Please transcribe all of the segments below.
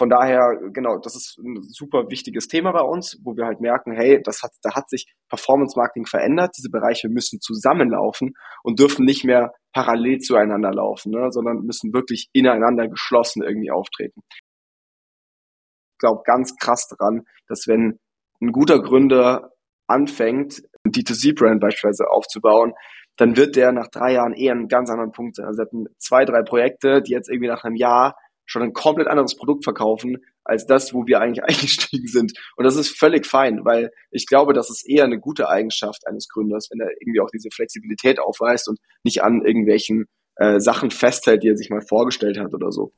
von daher, genau, das ist ein super wichtiges Thema bei uns, wo wir halt merken, hey, das hat, da hat sich Performance Marketing verändert. Diese Bereiche müssen zusammenlaufen und dürfen nicht mehr parallel zueinander laufen, ne, sondern müssen wirklich ineinander geschlossen irgendwie auftreten. Ich glaube ganz krass daran, dass wenn ein guter Gründer anfängt, ein D2C-Brand beispielsweise aufzubauen, dann wird der nach drei Jahren eher einen ganz anderen Punkt sein. Also er hat zwei, drei Projekte, die jetzt irgendwie nach einem Jahr schon ein komplett anderes Produkt verkaufen, als das, wo wir eigentlich eingestiegen sind. Und das ist völlig fein, weil ich glaube, das ist eher eine gute Eigenschaft eines Gründers, wenn er irgendwie auch diese Flexibilität aufweist und nicht an irgendwelchen äh, Sachen festhält, die er sich mal vorgestellt hat oder so.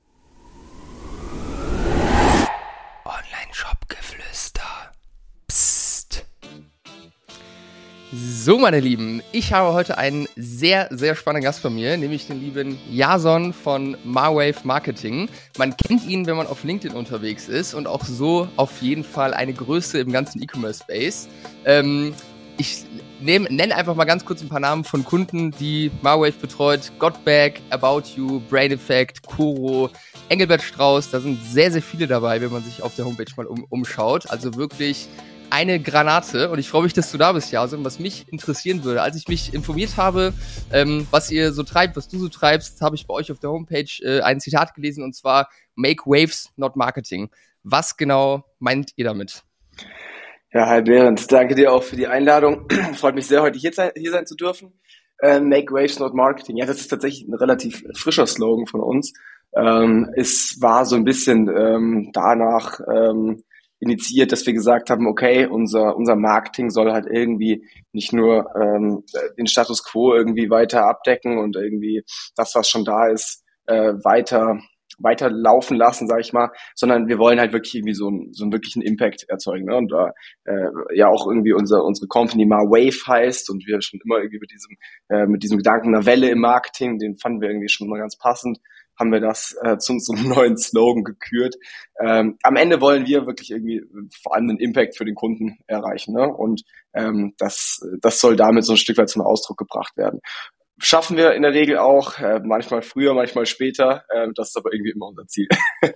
So, meine Lieben, ich habe heute einen sehr, sehr spannenden Gast bei mir, nämlich den lieben Jason von Marwave Marketing. Man kennt ihn, wenn man auf LinkedIn unterwegs ist und auch so auf jeden Fall eine Größe im ganzen E-Commerce-Space. Ähm, ich nenne einfach mal ganz kurz ein paar Namen von Kunden, die Marwave betreut. Godbag, About You, Brain Effect, Kuro, Engelbert Strauß. Da sind sehr, sehr viele dabei, wenn man sich auf der Homepage mal um, umschaut. Also wirklich eine Granate und ich freue mich, dass du da bist, Jason. Was mich interessieren würde, als ich mich informiert habe, ähm, was ihr so treibt, was du so treibst, habe ich bei euch auf der Homepage äh, ein Zitat gelesen und zwar Make Waves, not Marketing. Was genau meint ihr damit? Ja, hi Behrend, danke dir auch für die Einladung. Freut mich sehr, heute hier sein, hier sein zu dürfen. Äh, Make Waves, not Marketing. Ja, das ist tatsächlich ein relativ frischer Slogan von uns. Ähm, es war so ein bisschen ähm, danach, ähm, initiiert, dass wir gesagt haben, okay, unser, unser Marketing soll halt irgendwie nicht nur ähm, den Status quo irgendwie weiter abdecken und irgendwie das, was schon da ist, äh, weiter weiter laufen lassen, sage ich mal, sondern wir wollen halt wirklich irgendwie so, einen so einen wirklichen Impact erzeugen. Ne? Und da äh, ja auch irgendwie unser, unsere Company mal Wave heißt und wir schon immer irgendwie mit diesem, äh, mit diesem Gedanken einer Welle im Marketing, den fanden wir irgendwie schon mal ganz passend, haben wir das äh, zum, zum neuen Slogan gekürt. Ähm, am Ende wollen wir wirklich irgendwie vor allem einen Impact für den Kunden erreichen. Ne? Und ähm, das, das soll damit so ein Stück weit zum Ausdruck gebracht werden. Schaffen wir in der Regel auch, äh, manchmal früher, manchmal später. Äh, das ist aber irgendwie immer unser Ziel.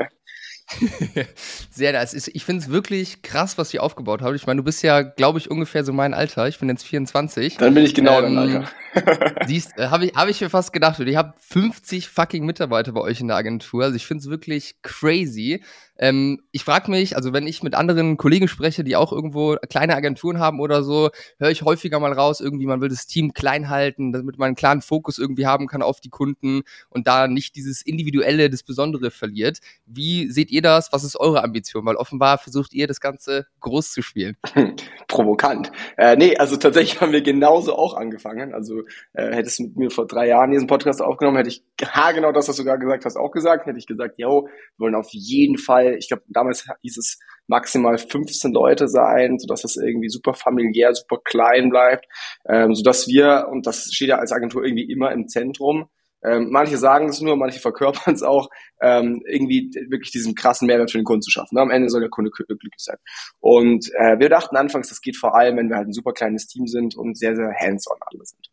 Sehr nice. Ich finde es wirklich krass, was ihr aufgebaut habt. Ich meine, du bist ja, glaube ich, ungefähr so mein Alter. Ich bin jetzt 24. Dann bin ich genau ähm, dein Alter. siehst, äh, habe ich, hab ich mir fast gedacht. Und ich habe 50 fucking Mitarbeiter bei euch in der Agentur. Also ich finde es wirklich crazy. Ähm, ich frage mich, also wenn ich mit anderen Kollegen spreche, die auch irgendwo kleine Agenturen haben oder so, höre ich häufiger mal raus, irgendwie man will das Team klein halten, damit man einen klaren Fokus irgendwie haben kann auf die Kunden und da nicht dieses Individuelle, das Besondere verliert. Wie seht ihr das? Was ist eure Ambition? Weil offenbar versucht ihr das Ganze groß zu spielen. Provokant. Äh, nee, also tatsächlich haben wir genauso auch angefangen. Also äh, hättest du mit mir vor drei Jahren diesen Podcast aufgenommen, hätte ich genau das, was du gerade gesagt hast, auch gesagt. Hätte ich gesagt, yo, wir wollen auf jeden Fall Ich glaube, damals hieß es maximal 15 Leute sein, sodass es irgendwie super familiär, super klein bleibt, ähm, sodass wir, und das steht ja als Agentur irgendwie immer im Zentrum, ähm, manche sagen es nur, manche verkörpern es auch, ähm, irgendwie wirklich diesen krassen Mehrwert für den Kunden zu schaffen. Ne? Am Ende soll der Kunde glücklich sein. Und äh, wir dachten anfangs, das geht vor allem, wenn wir halt ein super kleines Team sind und sehr, sehr hands-on alle sind.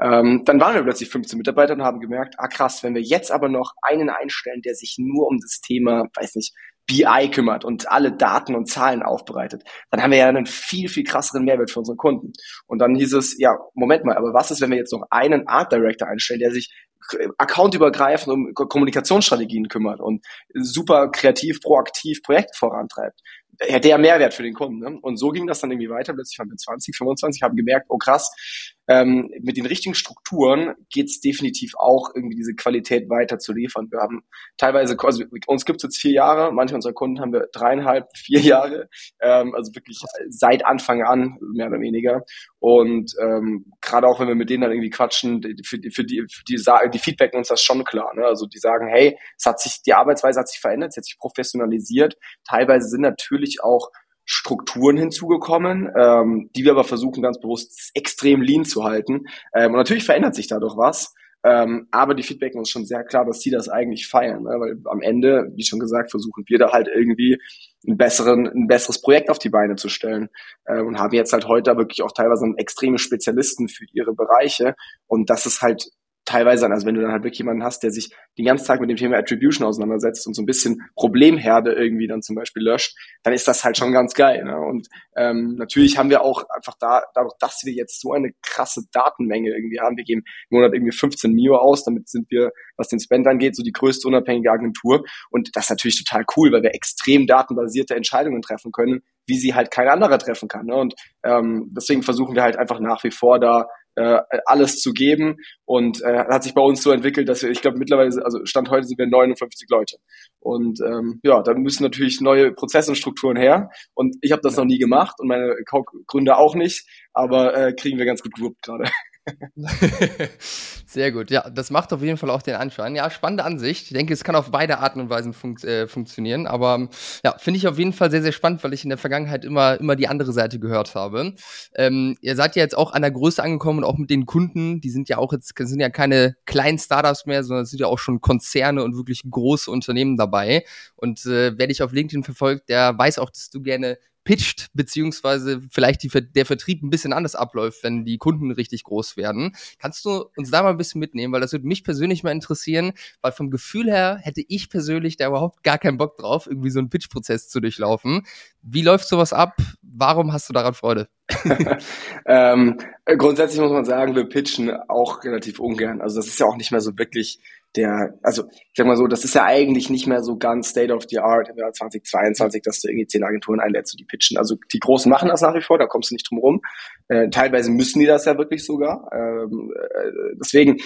Ähm, dann waren wir plötzlich 15 Mitarbeiter und haben gemerkt, ah krass, wenn wir jetzt aber noch einen einstellen, der sich nur um das Thema, weiß nicht, BI kümmert und alle Daten und Zahlen aufbereitet, dann haben wir ja einen viel, viel krasseren Mehrwert für unsere Kunden. Und dann hieß es, ja, Moment mal, aber was ist, wenn wir jetzt noch einen Art Director einstellen, der sich accountübergreifend um Kommunikationsstrategien kümmert und super kreativ, proaktiv Projekte vorantreibt? Hätte ja Mehrwert für den Kunden. Ne? Und so ging das dann irgendwie weiter. Plötzlich waren wir 20, 25, haben gemerkt, oh krass, ähm, mit den richtigen Strukturen geht's definitiv auch, irgendwie diese Qualität weiter zu liefern. Wir haben teilweise, also uns gibt's jetzt vier Jahre, manche unserer Kunden haben wir dreieinhalb, vier Jahre, ähm, also wirklich seit Anfang an, mehr oder weniger. Und ähm, gerade auch, wenn wir mit denen dann irgendwie quatschen, für, die, für die, für die, die feedbacken uns das schon klar. Ne? Also die sagen, hey, es hat sich, die Arbeitsweise hat sich verändert, es hat sich professionalisiert. Teilweise sind natürlich auch Strukturen hinzugekommen, ähm, die wir aber versuchen ganz bewusst extrem lean zu halten. Ähm, und natürlich verändert sich dadurch was, ähm, aber die feedbacken uns schon sehr klar, dass sie das eigentlich feiern, ne? weil am Ende, wie schon gesagt, versuchen wir da halt irgendwie einen besseren, ein besseres Projekt auf die Beine zu stellen ähm, und haben jetzt halt heute wirklich auch teilweise extreme Spezialisten für ihre Bereiche und das ist halt teilweise an. Also wenn du dann halt wirklich jemanden hast, der sich den ganzen Tag mit dem Thema Attribution auseinandersetzt und so ein bisschen Problemherde irgendwie dann zum Beispiel löscht, dann ist das halt schon ganz geil. Ne? Und ähm, natürlich haben wir auch einfach da, dadurch, dass wir jetzt so eine krasse Datenmenge irgendwie haben, wir geben im Monat irgendwie 15 Mio aus, damit sind wir, was den Spend angeht, so die größte unabhängige Agentur. Und das ist natürlich total cool, weil wir extrem datenbasierte Entscheidungen treffen können, wie sie halt kein anderer treffen kann. Ne? Und ähm, deswegen versuchen wir halt einfach nach wie vor da äh, alles zu geben. Und äh, hat sich bei uns so entwickelt, dass wir, ich glaube mittlerweile, also Stand heute sind wir 59 Leute. Und ähm, ja, da müssen natürlich neue Prozesse und Strukturen her. Und ich habe das noch nie gemacht und meine Co-Gründer auch nicht, aber äh, kriegen wir ganz gut gewuppt gerade. Sehr gut. Ja, das macht auf jeden Fall auch den Anschein. Ja, spannende Ansicht. Ich denke, es kann auf beide Arten und Weisen fun äh, funktionieren. Aber ja, finde ich auf jeden Fall sehr, sehr spannend, weil ich in der Vergangenheit immer, immer die andere Seite gehört habe. Ähm, ihr seid ja jetzt auch an der Größe angekommen und auch mit den Kunden, die sind ja auch jetzt, sind ja keine kleinen Startups mehr, sondern es sind ja auch schon Konzerne und wirklich große Unternehmen dabei. Und äh, wer dich auf LinkedIn verfolgt, der weiß auch, dass du gerne pitcht, beziehungsweise vielleicht die, der Vertrieb ein bisschen anders abläuft, wenn die Kunden richtig groß werden. Kannst du uns da mal ein bisschen mitnehmen, weil das würde mich persönlich mal interessieren, weil vom Gefühl her hätte ich persönlich da überhaupt gar keinen Bock drauf, irgendwie so einen Pitch-Prozess zu durchlaufen. Wie läuft sowas ab? Warum hast du daran Freude? ähm, grundsätzlich muss man sagen, wir pitchen auch relativ ungern. Also das ist ja auch nicht mehr so wirklich der, also ich sag mal so, das ist ja eigentlich nicht mehr so ganz State of the Art im Jahr 2022, dass du irgendwie zehn Agenturen einlädst und die pitchen. Also die Großen machen das nach wie vor, da kommst du nicht drum rum. Äh, teilweise müssen die das ja wirklich sogar. Ähm, äh, deswegen,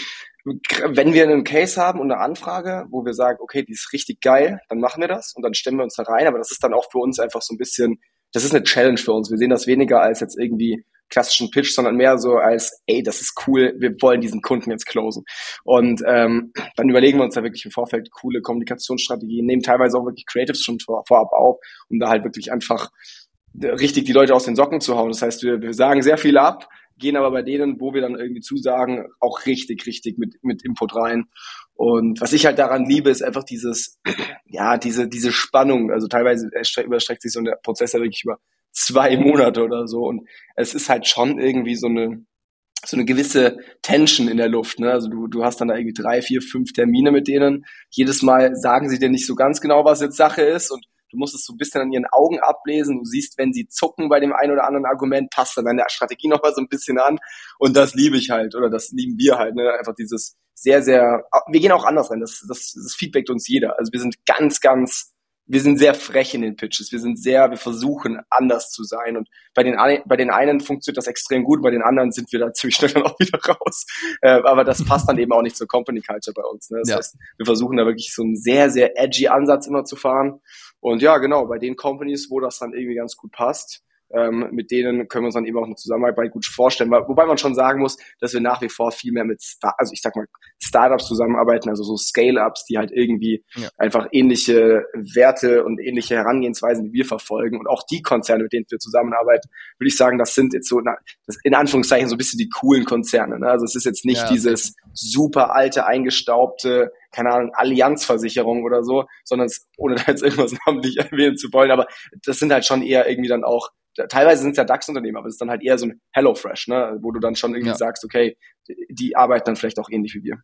wenn wir einen Case haben und eine Anfrage, wo wir sagen, okay, die ist richtig geil, dann machen wir das und dann stemmen wir uns da rein. Aber das ist dann auch für uns einfach so ein bisschen, das ist eine Challenge für uns. Wir sehen das weniger als jetzt irgendwie klassischen Pitch, sondern mehr so als, ey, das ist cool, wir wollen diesen Kunden jetzt closen. Und ähm, dann überlegen wir uns da wirklich im Vorfeld coole Kommunikationsstrategien, nehmen teilweise auch wirklich Creatives schon vor, vorab auf, um da halt wirklich einfach richtig die Leute aus den Socken zu hauen. Das heißt, wir, wir sagen sehr viel ab, gehen aber bei denen, wo wir dann irgendwie zusagen, auch richtig, richtig mit, mit Input rein. Und was ich halt daran liebe, ist einfach dieses, ja, diese, diese Spannung. Also teilweise überstreckt sich so der Prozess ja wirklich über zwei Monate oder so. Und es ist halt schon irgendwie so eine, so eine gewisse Tension in der Luft. Ne? Also du, du hast dann da irgendwie drei, vier, fünf Termine mit denen. Jedes Mal sagen sie dir nicht so ganz genau, was jetzt Sache ist und du musst es so ein bisschen an ihren Augen ablesen. Du siehst, wenn sie zucken bei dem einen oder anderen Argument, passt dann deine Strategie noch mal so ein bisschen an. Und das liebe ich halt oder das lieben wir halt. Ne? Einfach dieses sehr, sehr, wir gehen auch anders rein. Das, das, das feedbackt uns jeder. Also wir sind ganz, ganz wir sind sehr frech in den Pitches. Wir sind sehr, wir versuchen anders zu sein. Und bei den, bei den einen funktioniert das extrem gut, bei den anderen sind wir da ziemlich schnell dann auch wieder raus. Äh, aber das passt dann eben auch nicht zur Company Culture bei uns. Ne? Das ja. heißt, wir versuchen da wirklich so einen sehr, sehr edgy Ansatz immer zu fahren. Und ja, genau, bei den Companies, wo das dann irgendwie ganz gut passt, ähm, mit denen können wir uns dann eben auch eine Zusammenarbeit gut vorstellen. Wobei man schon sagen muss, dass wir nach wie vor viel mehr mit, Star also ich sag mal, Startups zusammenarbeiten, also so Scale-Ups, die halt irgendwie ja. einfach ähnliche Werte und ähnliche Herangehensweisen wie wir verfolgen. Und auch die Konzerne, mit denen wir zusammenarbeiten, würde ich sagen, das sind jetzt so, das in Anführungszeichen so ein bisschen die coolen Konzerne. Ne? Also es ist jetzt nicht ja, dieses super alte, eingestaubte, keine Ahnung, Allianzversicherung oder so, sondern es, ohne da jetzt irgendwas namentlich erwähnen zu wollen, aber das sind halt schon eher irgendwie dann auch teilweise sind es ja DAX-Unternehmen, aber es ist dann halt eher so ein HelloFresh, ne, wo du dann schon irgendwie ja. sagst, okay, die arbeiten dann vielleicht auch ähnlich wie wir.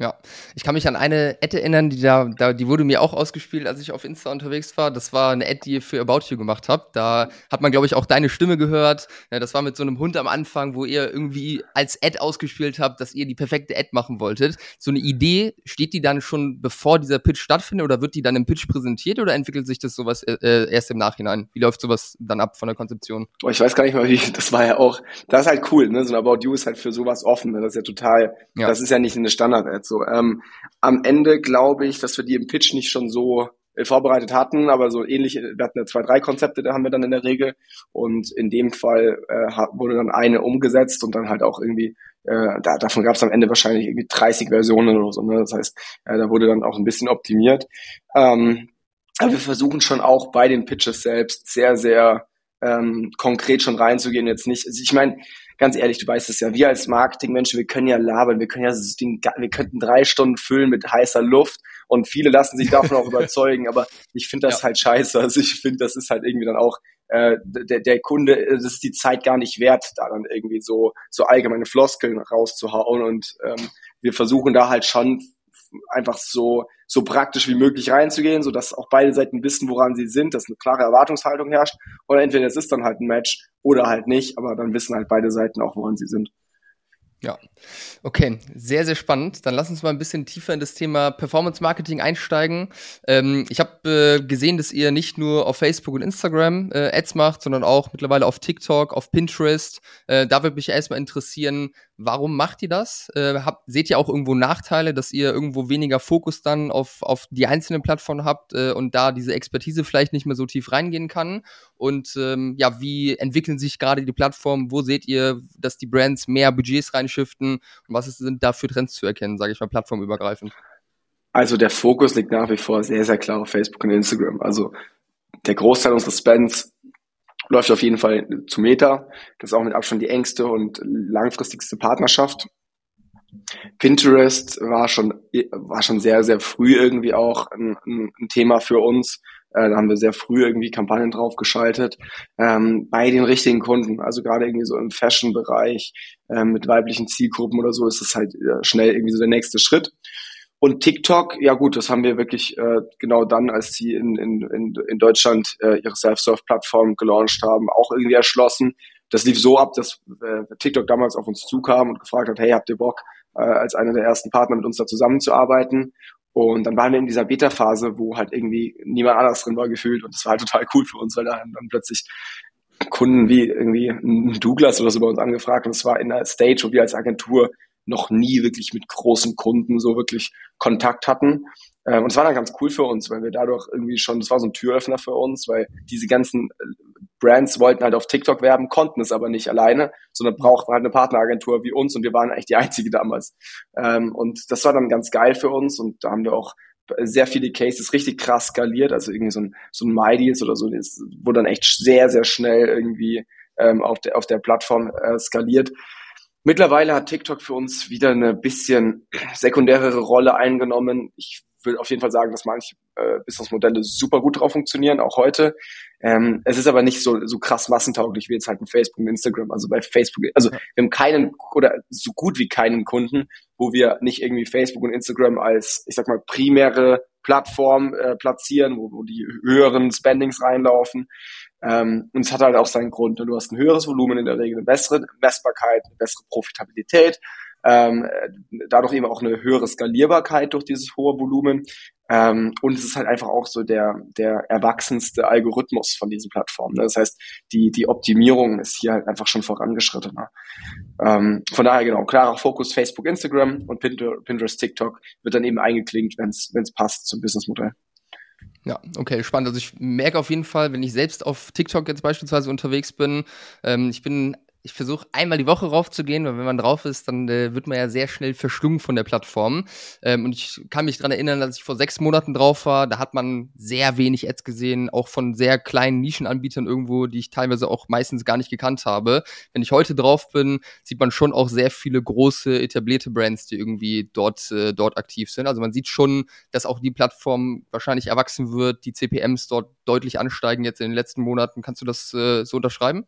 Ja, ich kann mich an eine Ad erinnern, die da, da, die wurde mir auch ausgespielt, als ich auf Insta unterwegs war. Das war eine Ad, die ihr für About You gemacht habt. Da hat man, glaube ich, auch deine Stimme gehört. Ja, das war mit so einem Hund am Anfang, wo ihr irgendwie als Ad ausgespielt habt, dass ihr die perfekte Ad machen wolltet. So eine Idee, steht die dann schon bevor dieser Pitch stattfindet oder wird die dann im Pitch präsentiert oder entwickelt sich das sowas äh, äh erst im Nachhinein? Wie läuft sowas dann ab von der Konzeption? Oh, ich weiß gar nicht mal, wie, das war ja auch, das ist halt cool, ne? So ein About You ist halt für sowas offen. Ne? Das ist ja total, ja. das ist ja nicht eine Standard-Ad. So, ähm, am Ende glaube ich, dass wir die im Pitch nicht schon so äh, vorbereitet hatten, aber so ähnlich, wir hatten ja zwei, drei Konzepte, da haben wir dann in der Regel und in dem Fall äh, wurde dann eine umgesetzt und dann halt auch irgendwie, äh, da, davon gab es am Ende wahrscheinlich irgendwie 30 Versionen oder so, ne? das heißt, äh, da wurde dann auch ein bisschen optimiert. Ähm, aber wir versuchen schon auch bei den Pitches selbst sehr, sehr ähm, konkret schon reinzugehen, jetzt nicht, also ich meine, ganz ehrlich, du weißt es ja, wir als Marketingmenschen, wir können ja labern, wir können ja das Ding, wir könnten drei Stunden füllen mit heißer Luft und viele lassen sich davon auch überzeugen, aber ich finde das ja. halt scheiße. Also ich finde, das ist halt irgendwie dann auch äh, der, der Kunde, das ist die Zeit gar nicht wert, da dann irgendwie so, so allgemeine Floskeln rauszuhauen und ähm, wir versuchen da halt schon einfach so, so praktisch wie möglich reinzugehen, so dass auch beide Seiten wissen, woran sie sind, dass eine klare Erwartungshaltung herrscht. Oder entweder es ist dann halt ein Match oder halt nicht, aber dann wissen halt beide Seiten auch, woran sie sind. Ja, okay, sehr, sehr spannend. Dann lass uns mal ein bisschen tiefer in das Thema Performance Marketing einsteigen. Ähm, ich habe äh, gesehen, dass ihr nicht nur auf Facebook und Instagram äh, Ads macht, sondern auch mittlerweile auf TikTok, auf Pinterest. Äh, da würde mich erstmal interessieren, warum macht ihr das? Äh, habt, seht ihr auch irgendwo Nachteile, dass ihr irgendwo weniger Fokus dann auf, auf die einzelnen Plattformen habt äh, und da diese Expertise vielleicht nicht mehr so tief reingehen kann? Und ähm, ja, wie entwickeln sich gerade die Plattformen? Wo seht ihr, dass die Brands mehr Budgets reinschiften? Und was sind da für Trends zu erkennen, sage ich mal, plattformübergreifend? Also der Fokus liegt nach wie vor sehr, sehr klar auf Facebook und Instagram. Also der Großteil unseres Spends läuft auf jeden Fall zu Meta. Das ist auch mit Abstand die engste und langfristigste Partnerschaft. Pinterest war schon, war schon sehr, sehr früh irgendwie auch ein, ein Thema für uns. Äh, da haben wir sehr früh irgendwie Kampagnen drauf geschaltet ähm, bei den richtigen Kunden. Also gerade irgendwie so im Fashion-Bereich ähm, mit weiblichen Zielgruppen oder so ist das halt äh, schnell irgendwie so der nächste Schritt. Und TikTok, ja gut, das haben wir wirklich äh, genau dann, als sie in, in, in, in Deutschland äh, ihre Self-Serve-Plattform gelauncht haben, auch irgendwie erschlossen. Das lief so ab, dass äh, TikTok damals auf uns zukam und gefragt hat, hey, habt ihr Bock, äh, als einer der ersten Partner mit uns da zusammenzuarbeiten? Und dann waren wir in dieser Beta-Phase, wo halt irgendwie niemand anders drin war gefühlt. Und das war halt total cool für uns, weil da dann plötzlich Kunden wie irgendwie Douglas oder so bei uns angefragt und es war in einer Stage, wo wir als Agentur noch nie wirklich mit großen Kunden so wirklich Kontakt hatten. Ähm, und es war dann ganz cool für uns, weil wir dadurch irgendwie schon, das war so ein Türöffner für uns, weil diese ganzen äh, Brands wollten halt auf TikTok werben, konnten es aber nicht alleine, sondern brauchten halt eine Partneragentur wie uns und wir waren eigentlich die einzige damals. Ähm, und das war dann ganz geil für uns und da haben wir auch sehr viele Cases richtig krass skaliert, also irgendwie so ein, so ein MyDeals oder so, das wurde dann echt sehr, sehr schnell irgendwie ähm, auf, der, auf der Plattform äh, skaliert. Mittlerweile hat TikTok für uns wieder eine bisschen sekundärere Rolle eingenommen. Ich will auf jeden Fall sagen, dass manche äh, Businessmodelle super gut drauf funktionieren, auch heute. Ähm, es ist aber nicht so, so krass massentauglich wie jetzt halt ein Facebook und Instagram. Also bei Facebook, also wir haben keinen oder so gut wie keinen Kunden, wo wir nicht irgendwie Facebook und Instagram als, ich sag mal, primäre Plattform äh, platzieren, wo, wo die höheren Spendings reinlaufen. Ähm, und es hat halt auch seinen Grund. Ne? Du hast ein höheres Volumen in der Regel, eine bessere Messbarkeit, eine bessere Profitabilität, ähm, dadurch eben auch eine höhere Skalierbarkeit durch dieses hohe Volumen. Ähm, und es ist halt einfach auch so der, der erwachsenste Algorithmus von diesen Plattformen. Ne? Das heißt, die, die Optimierung ist hier halt einfach schon vorangeschrittener. Ähm, von daher genau, klarer Fokus Facebook, Instagram und Pinterest, TikTok wird dann eben eingeklinkt, wenn es passt zum Businessmodell. Ja, okay, spannend. Also ich merke auf jeden Fall, wenn ich selbst auf TikTok jetzt beispielsweise unterwegs bin, ähm, ich bin ich versuche einmal die Woche raufzugehen, weil wenn man drauf ist, dann äh, wird man ja sehr schnell verschlungen von der Plattform. Ähm, und ich kann mich dran erinnern, dass ich vor sechs Monaten drauf war, da hat man sehr wenig Ads gesehen, auch von sehr kleinen Nischenanbietern irgendwo, die ich teilweise auch meistens gar nicht gekannt habe. Wenn ich heute drauf bin, sieht man schon auch sehr viele große etablierte Brands, die irgendwie dort, äh, dort aktiv sind. Also man sieht schon, dass auch die Plattform wahrscheinlich erwachsen wird, die CPMs dort deutlich ansteigen jetzt in den letzten Monaten. Kannst du das äh, so unterschreiben?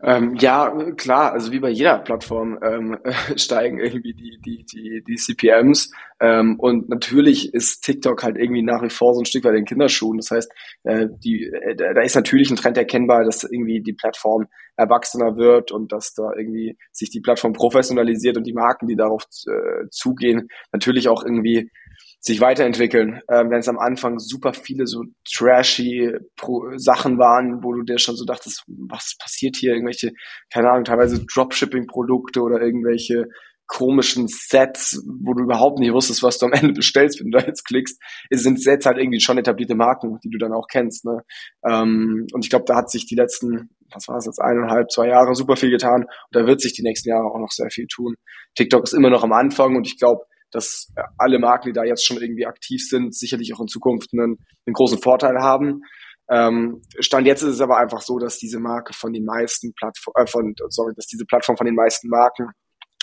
Ähm, ja, klar, also wie bei jeder Plattform ähm, steigen irgendwie die, die, die, die CPMs. Ähm, und natürlich ist TikTok halt irgendwie nach wie vor so ein Stück weit in Kinderschuhen. Das heißt, äh, die, äh, da ist natürlich ein Trend erkennbar, dass irgendwie die Plattform erwachsener wird und dass da irgendwie sich die Plattform professionalisiert und die Marken, die darauf äh, zugehen, natürlich auch irgendwie sich weiterentwickeln. Ähm, Wenn es am Anfang super viele so trashy Pro Sachen waren, wo du dir schon so dachtest, was passiert hier? Irgendwelche, keine Ahnung, teilweise Dropshipping-Produkte oder irgendwelche komischen Sets, wo du überhaupt nicht wusstest, was du am Ende bestellst, wenn du da jetzt klickst, sind Sets halt irgendwie schon etablierte Marken, die du dann auch kennst. Ne? Ähm, und ich glaube, da hat sich die letzten, was war es jetzt, eineinhalb, zwei Jahre super viel getan und da wird sich die nächsten Jahre auch noch sehr viel tun. TikTok ist immer noch am Anfang und ich glaube, dass alle Marken, die da jetzt schon irgendwie aktiv sind, sicherlich auch in Zukunft einen, einen großen Vorteil haben. Ähm, Stand jetzt ist es aber einfach so, dass diese Marke von den meisten Plattformen, äh, von, sorry, dass diese Plattform von den meisten Marken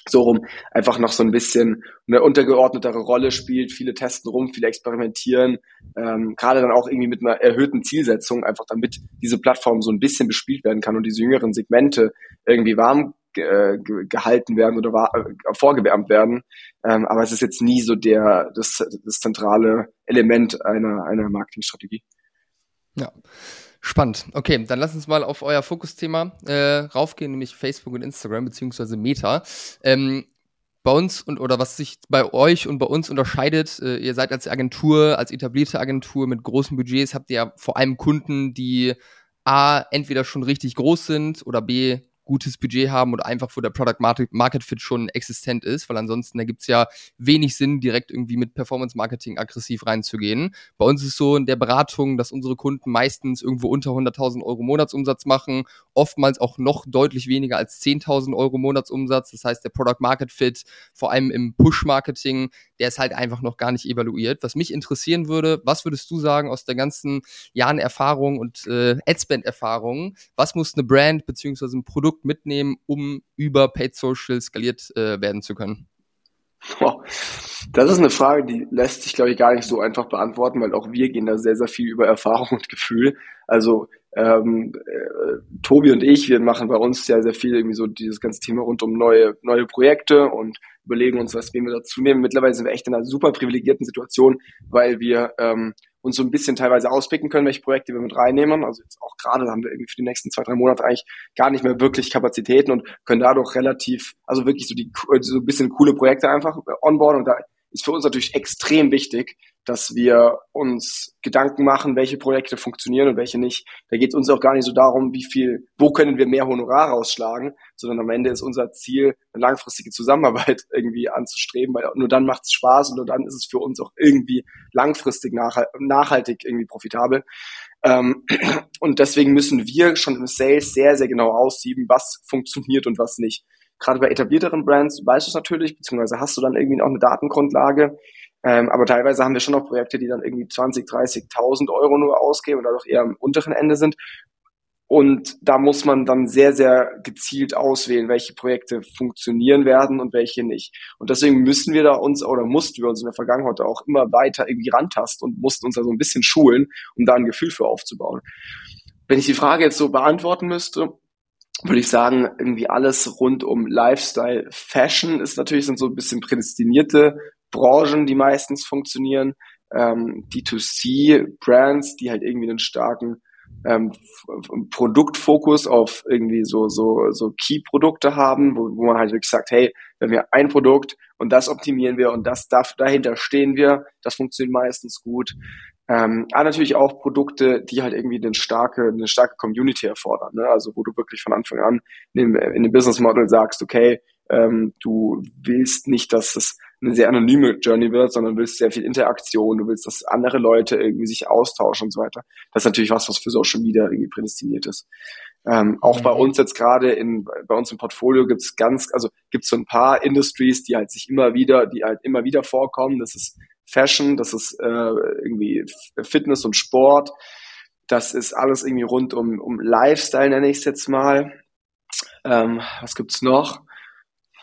so rum einfach noch so ein bisschen eine untergeordnetere Rolle spielt. Viele testen rum, viele experimentieren, ähm, gerade dann auch irgendwie mit einer erhöhten Zielsetzung, einfach damit diese Plattform so ein bisschen bespielt werden kann und diese jüngeren Segmente irgendwie warm äh, gehalten werden oder war, äh, vorgewärmt werden. Ähm, aber es ist jetzt nie so der das, das zentrale Element einer, einer Marketingstrategie. Ja. Spannend. Okay, dann lass uns mal auf euer Fokusthema äh, raufgehen, nämlich Facebook und Instagram beziehungsweise Meta. Ähm, bei uns und oder was sich bei euch und bei uns unterscheidet, äh, ihr seid als Agentur, als etablierte Agentur mit großen Budgets, habt ihr ja vor allem Kunden, die A, entweder schon richtig groß sind oder B, gutes Budget haben und einfach, wo der Product Market Fit schon existent ist, weil ansonsten ergibt es ja wenig Sinn, direkt irgendwie mit Performance Marketing aggressiv reinzugehen. Bei uns ist so in der Beratung, dass unsere Kunden meistens irgendwo unter 100.000 Euro Monatsumsatz machen, oftmals auch noch deutlich weniger als 10.000 Euro Monatsumsatz. Das heißt, der Product Market Fit, vor allem im Push Marketing, der ist halt einfach noch gar nicht evaluiert. Was mich interessieren würde, was würdest du sagen aus der ganzen Jahren Erfahrung und äh, Adspend Erfahrung, was muss eine Brand beziehungsweise ein Produkt Produkt mitnehmen, um über Paid Social skaliert äh, werden zu können? Das ist eine Frage, die lässt sich, glaube ich, gar nicht so einfach beantworten, weil auch wir gehen da sehr, sehr viel über Erfahrung und Gefühl. Also ähm, äh, Tobi und ich, wir machen bei uns sehr, sehr viel irgendwie so dieses ganze Thema rund um neue, neue Projekte und überlegen uns, was wir dazu nehmen. Mittlerweile sind wir echt in einer super privilegierten Situation, weil wir ähm, uns so ein bisschen teilweise auspicken können, welche Projekte wir mit reinnehmen. Also jetzt auch gerade haben wir irgendwie für die nächsten zwei, drei Monate eigentlich gar nicht mehr wirklich Kapazitäten und können dadurch relativ, also wirklich so die so ein bisschen coole Projekte einfach onboarden und da ist für uns natürlich extrem wichtig, dass wir uns Gedanken machen, welche Projekte funktionieren und welche nicht. Da geht es uns auch gar nicht so darum, wie viel, wo können wir mehr Honorar rausschlagen, sondern am Ende ist unser Ziel, eine langfristige Zusammenarbeit irgendwie anzustreben, weil nur dann macht es Spaß und nur dann ist es für uns auch irgendwie langfristig nachhaltig irgendwie profitabel. Ähm, und deswegen müssen wir schon im Sales sehr, sehr genau aussieben, was funktioniert und was nicht. Gerade bei etablierteren Brands weißt du es natürlich, beziehungsweise hast du dann irgendwie auch eine Datengrundlage, ähm, aber teilweise haben wir schon noch Projekte, die dann irgendwie 20, 30.000 Euro nur ausgeben und dadurch eher am unteren Ende sind. Und da muss man dann sehr, sehr gezielt auswählen, welche Projekte funktionieren werden und welche nicht. Und deswegen müssen wir da uns oder mussten wir uns in der Vergangenheit auch immer weiter irgendwie rantasten und mussten uns da so ein bisschen schulen, um da ein Gefühl für aufzubauen. Wenn ich die Frage jetzt so beantworten müsste, würde ich sagen, irgendwie alles rund um Lifestyle, Fashion ist natürlich sind so ein bisschen prädestinierte Branchen, die meistens funktionieren, ähm, D2C-Brands, die halt irgendwie einen starken ähm, Produktfokus auf irgendwie so so so Key-Produkte haben, wo, wo man halt wirklich sagt, hey, wenn wir ein Produkt und das optimieren wir und das darf, dahinter stehen wir, das funktioniert meistens gut. Ähm, aber natürlich auch Produkte, die halt irgendwie eine starke, eine starke Community erfordern. Ne? Also wo du wirklich von Anfang an in dem, in dem Business Model sagst, okay, ähm, du willst nicht, dass es eine sehr anonyme Journey wird, sondern willst sehr viel Interaktion, du willst, dass andere Leute irgendwie sich austauschen und so weiter. Das ist natürlich was, was für Social Media irgendwie prädestiniert ist. Ähm, auch mhm. bei uns jetzt gerade in bei uns im Portfolio gibt's ganz, also gibt's so ein paar Industries, die halt sich immer wieder, die halt immer wieder vorkommen. Das ist Fashion, das ist äh, irgendwie Fitness und Sport. Das ist alles irgendwie rund um, um Lifestyle, nenne ich es jetzt mal. Ähm, was gibt's noch?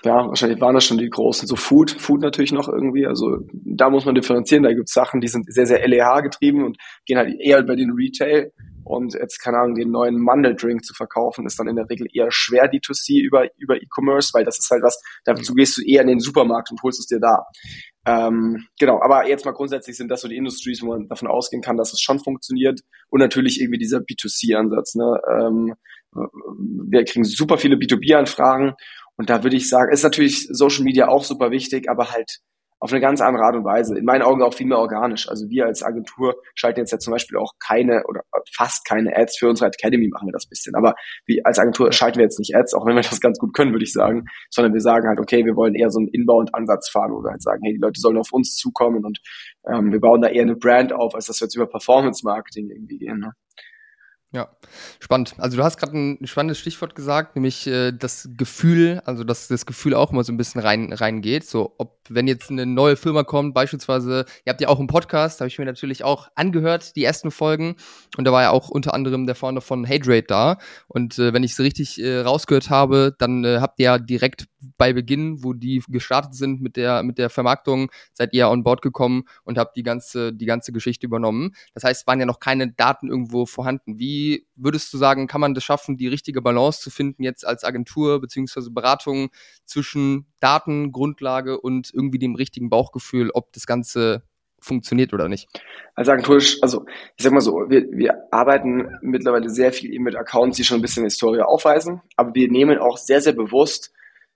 ja, wahrscheinlich waren das schon die großen. So Food, Food natürlich noch irgendwie. Also da muss man differenzieren. Da gibt's Sachen, die sind sehr, sehr LEH getrieben und gehen halt eher bei den Retail. Und jetzt, keine Ahnung, den neuen Mandeldrink zu verkaufen, ist dann in der Regel eher schwer D2C über, über E-Commerce, weil das ist halt was, dazu gehst du eher in den Supermarkt und holst es dir da. Ähm, genau, aber jetzt mal grundsätzlich sind das so die Industries, wo man davon ausgehen kann, dass es schon funktioniert. Und natürlich irgendwie dieser B2C-Ansatz. Ne? Ähm, wir kriegen super viele B2B-Anfragen und da würde ich sagen, ist natürlich Social Media auch super wichtig, aber halt auf eine ganz andere Art und Weise. In meinen Augen auch viel mehr organisch. Also wir als Agentur schalten jetzt ja zum Beispiel auch keine oder fast keine Ads für unsere Academy machen wir das bisschen. Aber wie als Agentur schalten wir jetzt nicht Ads, auch wenn wir das ganz gut können, würde ich sagen, sondern wir sagen halt, okay, wir wollen eher so einen Inbound-Ansatz fahren, wo wir halt sagen, hey, die Leute sollen auf uns zukommen und ähm, wir bauen da eher eine Brand auf, als dass wir jetzt über Performance-Marketing irgendwie gehen. Ne? Ja, spannend. Also du hast gerade ein spannendes Stichwort gesagt, nämlich äh, das Gefühl, also dass das Gefühl auch immer so ein bisschen rein reingeht. So, ob wenn jetzt eine neue Firma kommt, beispielsweise, ihr habt ja auch einen Podcast, habe ich mir natürlich auch angehört, die ersten Folgen. Und da war ja auch unter anderem der Founder von Hadrate da. Und äh, wenn ich es richtig äh, rausgehört habe, dann äh, habt ihr ja direkt bei Beginn, wo die gestartet sind mit der mit der Vermarktung, seid ihr on board gekommen und habt die ganze die ganze Geschichte übernommen. Das heißt, waren ja noch keine Daten irgendwo vorhanden. Wie würdest du sagen, kann man das schaffen, die richtige Balance zu finden jetzt als Agentur beziehungsweise Beratung zwischen Daten, Grundlage und irgendwie dem richtigen Bauchgefühl, ob das Ganze funktioniert oder nicht? Als Agentur, also ich sag mal so, wir, wir arbeiten mittlerweile sehr viel eben mit Accounts, die schon ein bisschen Historie aufweisen, aber wir nehmen auch sehr, sehr bewusst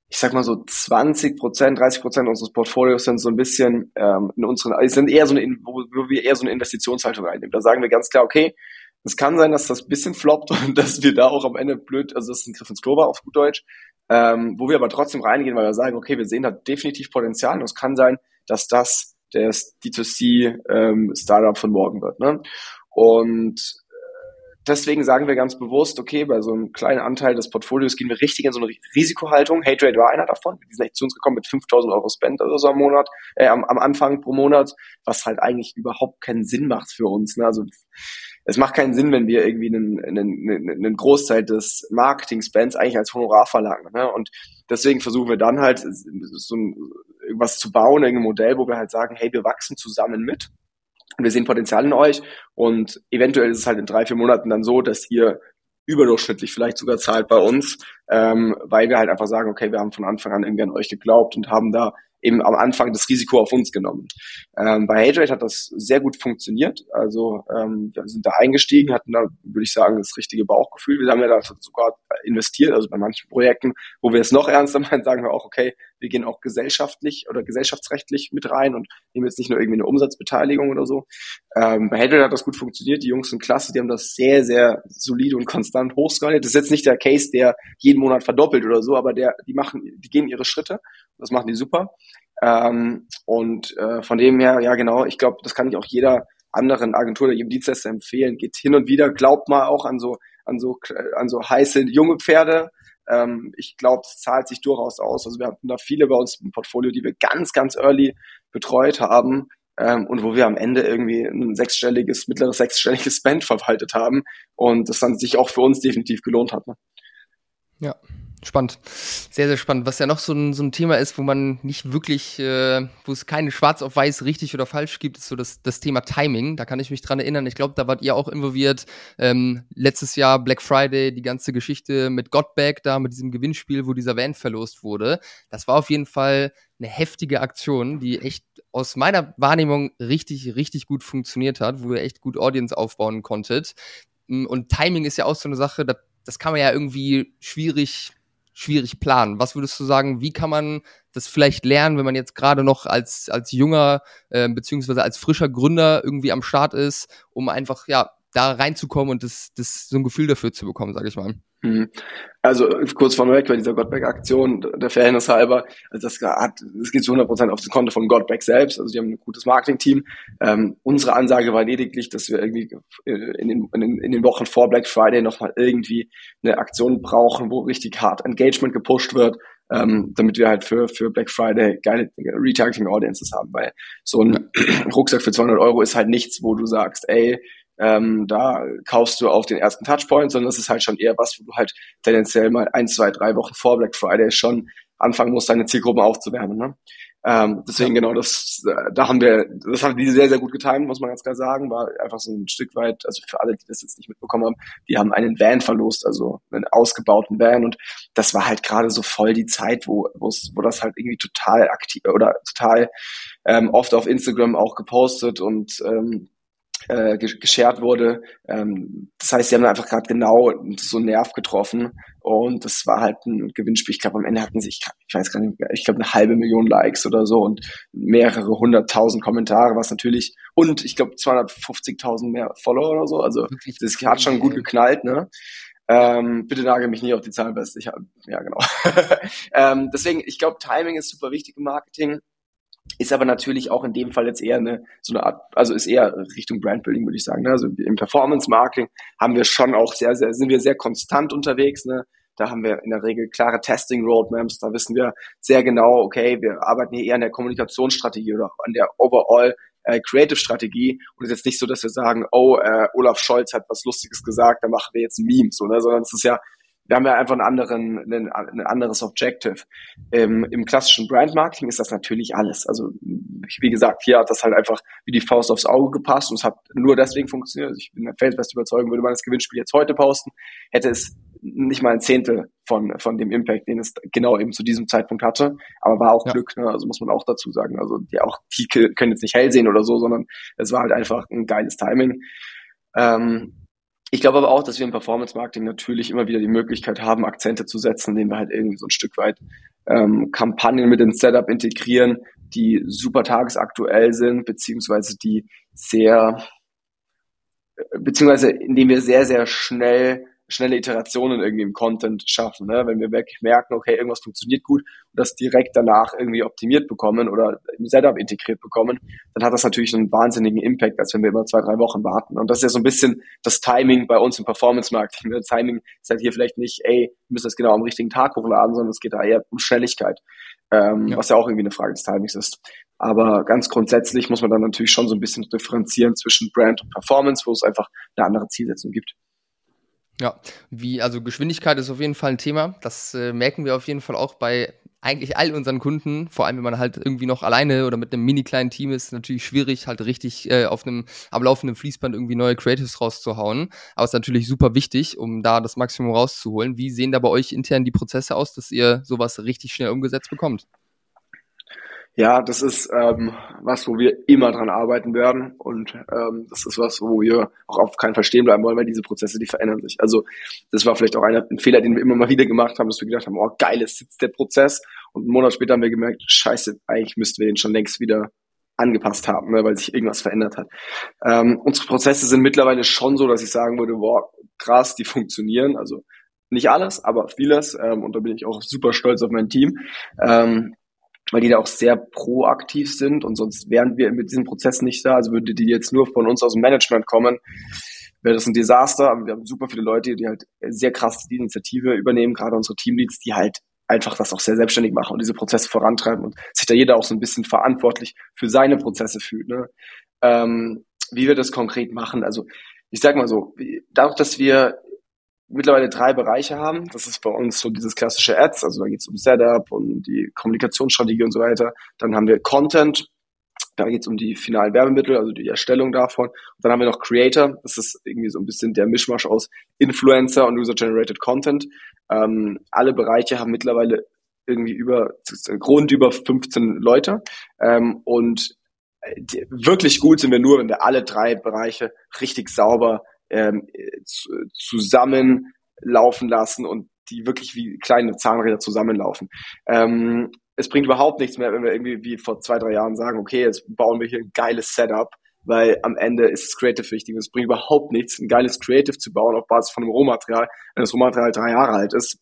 ich sag mal so 20 Prozent, 30 Prozent unseres Portfolios sind so ein bisschen ähm, in unseren, sind eher so eine, wo, wir eher so eine Investitionshaltung einnehmen. Da sagen wir ganz klar, okay, es kann sein, dass das ein bisschen floppt und dass wir da auch am Ende blöd, also das ist ein Griff ins Klo war auf gut Deutsch, ähm, wo wir aber trotzdem reingehen, weil wir sagen, okay, wir sehen da definitiv Potenzial und es kann sein, dass das der D2C ähm, Startup von morgen wird. Ne? Und äh, deswegen sagen wir ganz bewusst, okay, bei so einem kleinen Anteil des Portfolios gehen wir richtig in so eine Risikohaltung. HeyTrade war einer davon. Die sind echt zu uns gekommen mit 5000 Euro Spend oder so am Monat, äh, am, am Anfang pro Monat, was halt eigentlich überhaupt keinen Sinn macht für uns. Ne? Also es macht keinen Sinn, wenn wir irgendwie einen, einen, einen Großteil des Marketing-Spends eigentlich als Honorar verlangen. Ne? Und deswegen versuchen wir dann halt so ein, irgendwas zu bauen, irgendein Modell, wo wir halt sagen, hey, wir wachsen zusammen mit. Wir sehen Potenzial in euch und eventuell ist es halt in drei, vier Monaten dann so, dass ihr überdurchschnittlich vielleicht sogar zahlt bei uns, ähm, weil wir halt einfach sagen, okay, wir haben von Anfang an irgendwie an euch geglaubt und haben da eben am Anfang das Risiko auf uns genommen. Ähm, bei HageRate hat das sehr gut funktioniert. Also ähm, wir sind da eingestiegen, hatten da, würde ich sagen, das richtige Bauchgefühl. Wir haben ja da sogar investiert, also bei manchen Projekten, wo wir es noch ernster meinen, sagen wir auch, okay, wir gehen auch gesellschaftlich oder gesellschaftsrechtlich mit rein und nehmen jetzt nicht nur irgendwie eine Umsatzbeteiligung oder so. Ähm, bei HageRate hat das gut funktioniert. Die Jungs sind klasse, die haben das sehr, sehr solide und konstant hochskaliert. Das ist jetzt nicht der Case, der jeden Monat verdoppelt oder so, aber der, die machen, die gehen ihre Schritte. Das machen die super. Ähm, und äh, von dem her, ja genau, ich glaube, das kann ich auch jeder anderen Agentur oder jedem Dienstleister empfehlen. Geht hin und wieder, glaubt mal auch an so, an so, an so heiße junge Pferde. Ähm, ich glaube, es zahlt sich durchaus aus. Also wir hatten da viele bei uns im Portfolio, die wir ganz, ganz early betreut haben ähm, und wo wir am Ende irgendwie ein sechsstelliges, mittleres sechsstelliges Spend verwaltet haben und das dann sich auch für uns definitiv gelohnt hat. Ne? Ja, Spannend. Sehr, sehr spannend. Was ja noch so ein, so ein Thema ist, wo man nicht wirklich, äh, wo es keine schwarz auf weiß richtig oder falsch gibt, ist so das, das Thema Timing. Da kann ich mich dran erinnern. Ich glaube, da wart ihr auch involviert. Ähm, letztes Jahr Black Friday, die ganze Geschichte mit Godback da, mit diesem Gewinnspiel, wo dieser Van verlost wurde. Das war auf jeden Fall eine heftige Aktion, die echt aus meiner Wahrnehmung richtig, richtig gut funktioniert hat, wo ihr echt gut Audience aufbauen konntet. Und Timing ist ja auch so eine Sache, das, das kann man ja irgendwie schwierig schwierig planen. Was würdest du sagen, wie kann man das vielleicht lernen, wenn man jetzt gerade noch als, als junger äh, beziehungsweise als frischer Gründer irgendwie am Start ist, um einfach ja da reinzukommen und das, das so ein Gefühl dafür zu bekommen, sage ich mal. Mhm. Also kurz vorneweg bei dieser Godback-Aktion, der Fairness halber, also das hat, das geht zu 100 Prozent auf das Konto von Godback selbst. Also die haben ein gutes Marketing-Team. Ähm, unsere Ansage war lediglich, dass wir irgendwie in den, in den, in den Wochen vor Black Friday nochmal irgendwie eine Aktion brauchen, wo richtig hart Engagement gepusht wird, ähm, damit wir halt für, für Black Friday geile Retargeting Audiences haben, weil so ein Rucksack für 200 Euro ist halt nichts, wo du sagst, ey, ähm, da kaufst du auf den ersten Touchpoint, sondern es ist halt schon eher was, wo du halt tendenziell mal ein, zwei, drei Wochen vor Black Friday schon anfangen musst, deine Zielgruppen aufzuwärmen. Ne? Ähm, deswegen genau, das, äh, da haben wir, das haben die sehr, sehr gut getimt, muss man ganz klar sagen, war einfach so ein Stück weit, also für alle, die das jetzt nicht mitbekommen haben, die haben einen Van verlost, also einen ausgebauten Van und das war halt gerade so voll die Zeit, wo, wo das halt irgendwie total aktiv oder total ähm, oft auf Instagram auch gepostet und ähm, äh, geshared wurde. Ähm, das heißt, sie haben einfach gerade genau so einen Nerv getroffen und das war halt ein Gewinnspiel. Ich glaube, am Ende hatten sie, ich, ich weiß gar nicht, ich glaube eine halbe Million Likes oder so und mehrere hunderttausend Kommentare, was natürlich und ich glaube 250.000 mehr Follower oder so. Also das hat schon gut geknallt, ne? Ähm, bitte nagel mich nicht auf die Zahlen fest. Ich hab, ja genau. ähm, deswegen, ich glaube, Timing ist super wichtig im Marketing. Ist aber natürlich auch in dem Fall jetzt eher eine so eine Art, also ist eher Richtung Brandbuilding, würde ich sagen. Ne? Also im Performance Marketing haben wir schon auch sehr, sehr, sind wir sehr konstant unterwegs. Ne? Da haben wir in der Regel klare Testing Roadmaps. Da wissen wir sehr genau, okay, wir arbeiten hier eher an der Kommunikationsstrategie oder an der Overall äh, Creative Strategie. Und es ist jetzt nicht so, dass wir sagen, oh, äh, Olaf Scholz hat was Lustiges gesagt, da machen wir jetzt Memes, so, ne? sondern es ist ja wir haben ja einfach einen anderen, ein, ein anderes Objective. Ähm, Im klassischen Brand-Marketing ist das natürlich alles. Also wie gesagt, hier hat das halt einfach wie die Faust aufs Auge gepasst und es hat nur deswegen funktioniert. Also ich bin felsenfest überzeugen, würde man das Gewinnspiel jetzt heute posten, hätte es nicht mal ein Zehntel von, von dem Impact, den es genau eben zu diesem Zeitpunkt hatte. Aber war auch ja. Glück, ne? also muss man auch dazu sagen. Also die auch, die können jetzt nicht hell sehen oder so, sondern es war halt einfach ein geiles Timing. Ähm, ich glaube aber auch, dass wir im Performance Marketing natürlich immer wieder die Möglichkeit haben, Akzente zu setzen, indem wir halt irgendwie so ein Stück weit ähm, Kampagnen mit ins Setup integrieren, die super tagesaktuell sind, beziehungsweise die sehr, äh, beziehungsweise indem wir sehr, sehr schnell schnelle Iterationen irgendwie im Content schaffen. Ne? Wenn wir wirklich merken, okay, irgendwas funktioniert gut und das direkt danach irgendwie optimiert bekommen oder im Setup integriert bekommen, dann hat das natürlich einen wahnsinnigen Impact, als wenn wir immer zwei, drei Wochen warten. Und das ist ja so ein bisschen das Timing bei uns im Performance-Marketing. Das ne? Timing ist halt hier vielleicht nicht, ey, wir müssen das genau am richtigen Tag hochladen, sondern es geht da eher um Schnelligkeit, ähm, ja. was ja auch irgendwie eine Frage des Timings ist. Aber ganz grundsätzlich muss man dann natürlich schon so ein bisschen differenzieren zwischen Brand und Performance, wo es einfach eine andere Zielsetzung gibt. Ja, wie, also Geschwindigkeit ist auf jeden Fall ein Thema. Das äh, merken wir auf jeden Fall auch bei eigentlich all unseren Kunden. Vor allem, wenn man halt irgendwie noch alleine oder mit einem mini kleinen Team ist, natürlich schwierig, halt richtig äh, auf einem am laufenden Fließband irgendwie neue Creatives rauszuhauen. Aber es ist natürlich super wichtig, um da das Maximum rauszuholen. Wie sehen da bei euch intern die Prozesse aus, dass ihr sowas richtig schnell umgesetzt bekommt? Ja, das ist ähm, was, wo wir immer dran arbeiten werden und ähm, das ist was, wo wir auch auf keinen Fall stehen bleiben wollen, weil diese Prozesse, die verändern sich. Also das war vielleicht auch einer, ein Fehler, den wir immer mal wieder gemacht haben, dass wir gedacht haben, oh geil, es sitzt der Prozess und einen Monat später haben wir gemerkt, scheiße, eigentlich müssten wir den schon längst wieder angepasst haben, ne, weil sich irgendwas verändert hat. Ähm, unsere Prozesse sind mittlerweile schon so, dass ich sagen würde, boah, krass, die funktionieren. Also nicht alles, aber vieles ähm, und da bin ich auch super stolz auf mein Team. Ähm, weil die da auch sehr proaktiv sind und sonst wären wir mit diesem Prozess nicht da. Also würde die jetzt nur von uns aus dem Management kommen, wäre das ein Desaster. Aber wir haben super viele Leute, die halt sehr krass die Initiative übernehmen, gerade unsere Teamleads, die halt einfach das auch sehr selbstständig machen und diese Prozesse vorantreiben und sich da jeder auch so ein bisschen verantwortlich für seine Prozesse fühlt. Ne? Ähm, wie wir das konkret machen, also ich sag mal so, dadurch, dass wir mittlerweile drei Bereiche haben. Das ist bei uns so dieses klassische Ads, also da geht es um Setup und die Kommunikationsstrategie und so weiter. Dann haben wir Content, da geht es um die finalen Werbemittel, also die Erstellung davon. Und dann haben wir noch Creator, das ist irgendwie so ein bisschen der Mischmasch aus Influencer und User-Generated Content. Ähm, alle Bereiche haben mittlerweile irgendwie über, Grund über 15 Leute. Ähm, und äh, wirklich gut sind wir nur, wenn wir alle drei Bereiche richtig sauber ähm, zusammenlaufen lassen und die wirklich wie kleine Zahnräder zusammenlaufen. Ähm, es bringt überhaupt nichts mehr, wenn wir irgendwie wie vor zwei, drei Jahren sagen, okay, jetzt bauen wir hier ein geiles Setup, weil am Ende ist das Creative wichtig. Es bringt überhaupt nichts, ein geiles Creative zu bauen auf Basis von einem Rohmaterial, wenn das Rohmaterial drei Jahre alt ist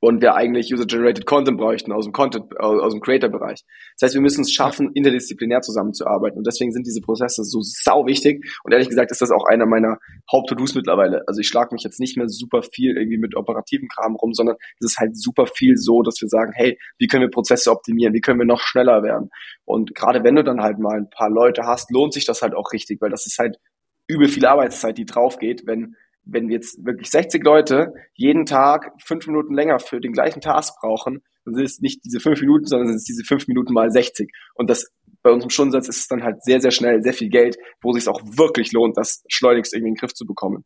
und wir eigentlich User-Generated Content bräuchten aus dem Content, aus, dem Creator-Bereich. Das heißt, wir müssen es schaffen, interdisziplinär zusammenzuarbeiten. Und deswegen sind diese Prozesse so sau wichtig. Und ehrlich gesagt ist das auch einer meiner Haupt-To-Dos mittlerweile. Also ich schlage mich jetzt nicht mehr super viel irgendwie mit operativen Kram rum, sondern es ist halt super viel so, dass wir sagen, hey, wie können wir Prozesse optimieren, wie können wir noch schneller werden? Und gerade wenn du dann halt mal ein paar Leute hast, lohnt sich das halt auch richtig, weil das ist halt übel viel Arbeitszeit, die drauf geht, wenn wenn wir jetzt wirklich 60 Leute jeden Tag fünf Minuten länger für den gleichen Task brauchen, dann sind es nicht diese fünf Minuten, sondern sind es diese fünf Minuten mal 60. Und das bei unserem Stundensatz ist es dann halt sehr, sehr schnell sehr viel Geld, wo sich auch wirklich lohnt, das schleunigst irgendwie in den Griff zu bekommen.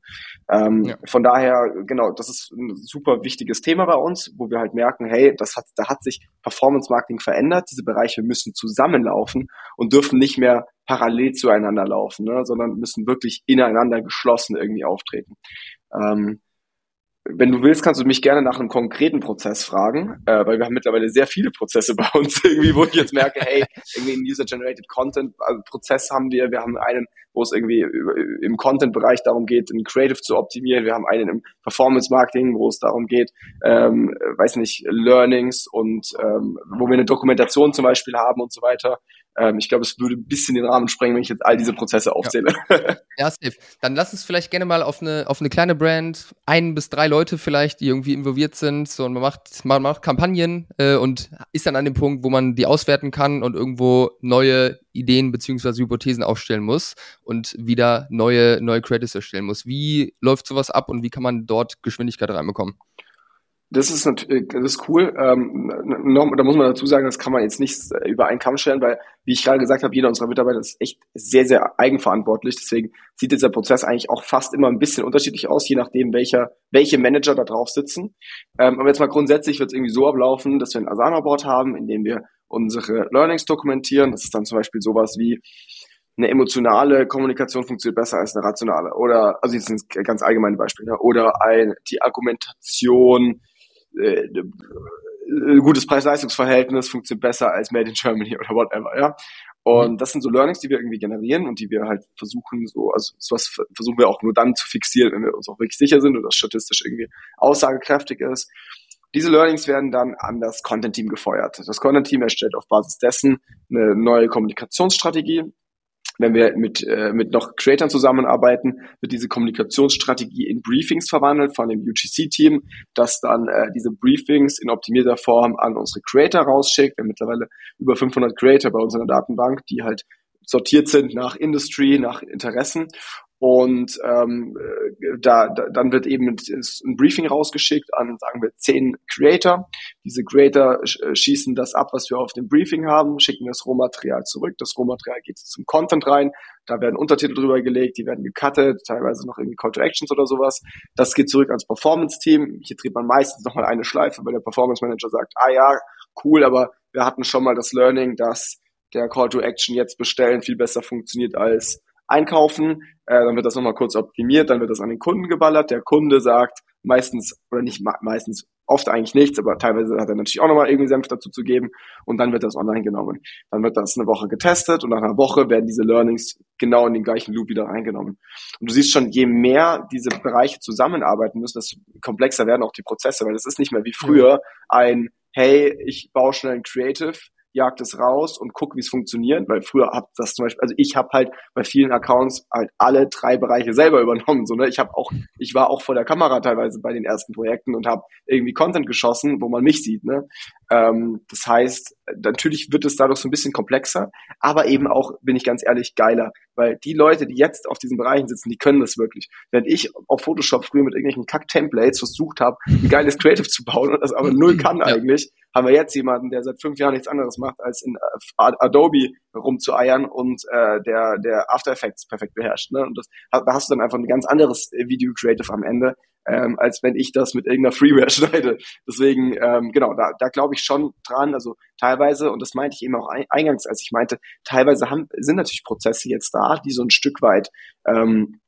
Ähm, ja. Von daher, genau, das ist ein super wichtiges Thema bei uns, wo wir halt merken, hey, das hat, da hat sich Performance Marketing verändert. Diese Bereiche müssen zusammenlaufen und dürfen nicht mehr parallel zueinander laufen, ne, sondern müssen wirklich ineinander geschlossen irgendwie auftreten. Ähm, wenn du willst, kannst du mich gerne nach einem konkreten Prozess fragen, äh, weil wir haben mittlerweile sehr viele Prozesse bei uns irgendwie, wo ich jetzt merke, hey, irgendwie ein User-Generated Content also Prozess haben wir. Wir haben einen, wo es irgendwie im Content-Bereich darum geht, ein Creative zu optimieren. Wir haben einen im Performance-Marketing, wo es darum geht, ähm, weiß nicht, Learnings und ähm, wo wir eine Dokumentation zum Beispiel haben und so weiter. ähm, ich glaube, es würde ein bisschen den Rahmen sprengen, wenn ich jetzt all diese Prozesse aufzähle. Ja, ja safe. Dann lass uns vielleicht gerne mal auf eine, auf eine kleine Brand, ein bis drei Leute vielleicht, die irgendwie involviert sind, so und man macht, man macht Kampagnen äh, und ist dann an dem Punkt, wo man die auswerten kann und irgendwo neue Ideen beziehungsweise Hypothesen aufstellen muss und wieder neue, neue Credits erstellen muss. Wie läuft sowas ab und wie kann man dort Geschwindigkeit reinbekommen? Das ist natürlich, das ist cool. Ähm, da muss man dazu sagen, das kann man jetzt nicht über einen Kamm stellen, weil, wie ich gerade gesagt habe, jeder unserer Mitarbeiter ist echt sehr, sehr eigenverantwortlich. Deswegen sieht dieser Prozess eigentlich auch fast immer ein bisschen unterschiedlich aus, je nachdem, welcher, welche Manager da drauf sitzen. Ähm, aber jetzt mal grundsätzlich wird es irgendwie so ablaufen, dass wir ein Asana-Board haben, in dem wir unsere Learnings dokumentieren. Das ist dann zum Beispiel sowas wie, eine emotionale Kommunikation funktioniert besser als eine rationale. Oder, also das sind ganz allgemeine Beispiele, ne? oder ein, die Argumentation äh, äh, gutes Preis-Leistungs-Verhältnis funktioniert besser als Made in Germany oder whatever, ja. Und mhm. das sind so Learnings, die wir irgendwie generieren und die wir halt versuchen, so, also sowas versuchen wir auch nur dann zu fixieren, wenn wir uns auch wirklich sicher sind das statistisch irgendwie aussagekräftig ist. Diese Learnings werden dann an das Content-Team gefeuert. Das Content-Team erstellt auf Basis dessen eine neue Kommunikationsstrategie, wenn wir mit, äh, mit noch Creatern zusammenarbeiten, wird diese Kommunikationsstrategie in Briefings verwandelt von dem UGC-Team, das dann äh, diese Briefings in optimierter Form an unsere Creator rausschickt. Wir haben mittlerweile über 500 Creator bei uns in der Datenbank, die halt sortiert sind nach Industry, nach Interessen und ähm, da, da, dann wird eben ein Briefing rausgeschickt an, sagen wir, zehn Creator. Diese Creator äh, schießen das ab, was wir auf dem Briefing haben, schicken das Rohmaterial zurück. Das Rohmaterial geht zum Content rein. Da werden Untertitel drüber gelegt, die werden gecuttet, teilweise noch irgendwie Call to Actions oder sowas. Das geht zurück ans Performance-Team. Hier dreht man meistens nochmal eine Schleife, weil der Performance Manager sagt, ah ja, cool, aber wir hatten schon mal das Learning, dass der Call to Action jetzt bestellen viel besser funktioniert als einkaufen, äh, dann wird das nochmal kurz optimiert, dann wird das an den Kunden geballert. Der Kunde sagt meistens, oder nicht meistens, oft eigentlich nichts, aber teilweise hat er natürlich auch nochmal irgendwie Senf dazu zu geben und dann wird das online genommen. Dann wird das eine Woche getestet und nach einer Woche werden diese Learnings genau in den gleichen Loop wieder reingenommen. Und du siehst schon, je mehr diese Bereiche zusammenarbeiten müssen, desto komplexer werden auch die Prozesse, weil es ist nicht mehr wie früher ein, hey, ich baue schnell ein Creative, jagt es raus und guck, wie es funktioniert, weil früher hat das zum Beispiel, also ich habe halt bei vielen Accounts halt alle drei Bereiche selber übernommen, so ne, ich habe auch, ich war auch vor der Kamera teilweise bei den ersten Projekten und habe irgendwie Content geschossen, wo man mich sieht, ne, ähm, das heißt, natürlich wird es dadurch so ein bisschen komplexer, aber eben auch, bin ich ganz ehrlich, geiler, weil die Leute, die jetzt auf diesen Bereichen sitzen, die können das wirklich. Wenn ich auf Photoshop früher mit irgendwelchen Kack-Templates versucht habe, ein geiles Creative zu bauen und das aber null kann eigentlich, haben wir jetzt jemanden, der seit fünf Jahren nichts anderes macht, als in äh, Adobe rumzueiern und äh, der, der After Effects perfekt beherrscht. Ne? Und das, da hast du dann einfach ein ganz anderes Video Creative am Ende, ähm, als wenn ich das mit irgendeiner Freeware schneide. Deswegen, ähm, genau, da, da glaube ich schon dran. Also teilweise, und das meinte ich eben auch eingangs, als ich meinte, teilweise haben, sind natürlich Prozesse jetzt da, die so ein Stück weit, ähm,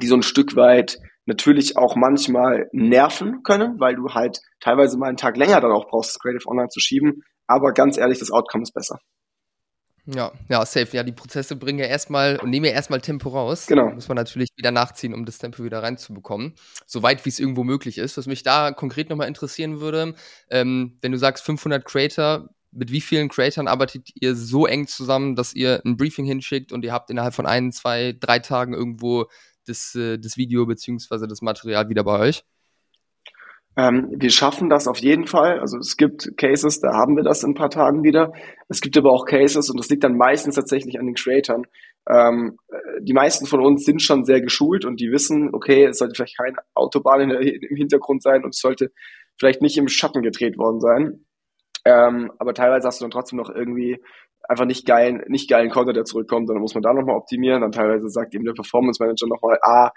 die so ein Stück weit natürlich auch manchmal nerven können, weil du halt teilweise mal einen Tag länger dann auch brauchst, das Creative Online zu schieben. Aber ganz ehrlich, das Outcome ist besser. Ja, ja, safe. Ja, die Prozesse bringen ja erstmal und nehmen ja erstmal Tempo raus. Genau. muss man natürlich wieder nachziehen, um das Tempo wieder reinzubekommen. Soweit wie es irgendwo möglich ist. Was mich da konkret nochmal interessieren würde, ähm, wenn du sagst 500 Creator, mit wie vielen Creatoren arbeitet ihr so eng zusammen, dass ihr ein Briefing hinschickt und ihr habt innerhalb von ein, zwei, drei Tagen irgendwo das, äh, das Video beziehungsweise das Material wieder bei euch? Ähm, wir schaffen das auf jeden Fall. Also es gibt Cases, da haben wir das in ein paar Tagen wieder. Es gibt aber auch Cases und das liegt dann meistens tatsächlich an den Creatoren. Ähm, äh, die meisten von uns sind schon sehr geschult und die wissen, okay, es sollte vielleicht keine Autobahn der, im Hintergrund sein und es sollte vielleicht nicht im Schatten gedreht worden sein. Ähm, aber teilweise hast du dann trotzdem noch irgendwie einfach nicht geilen, nicht geilen Content, der zurückkommt, dann muss man da nochmal optimieren. Dann teilweise sagt eben der Performance Manager nochmal, ah,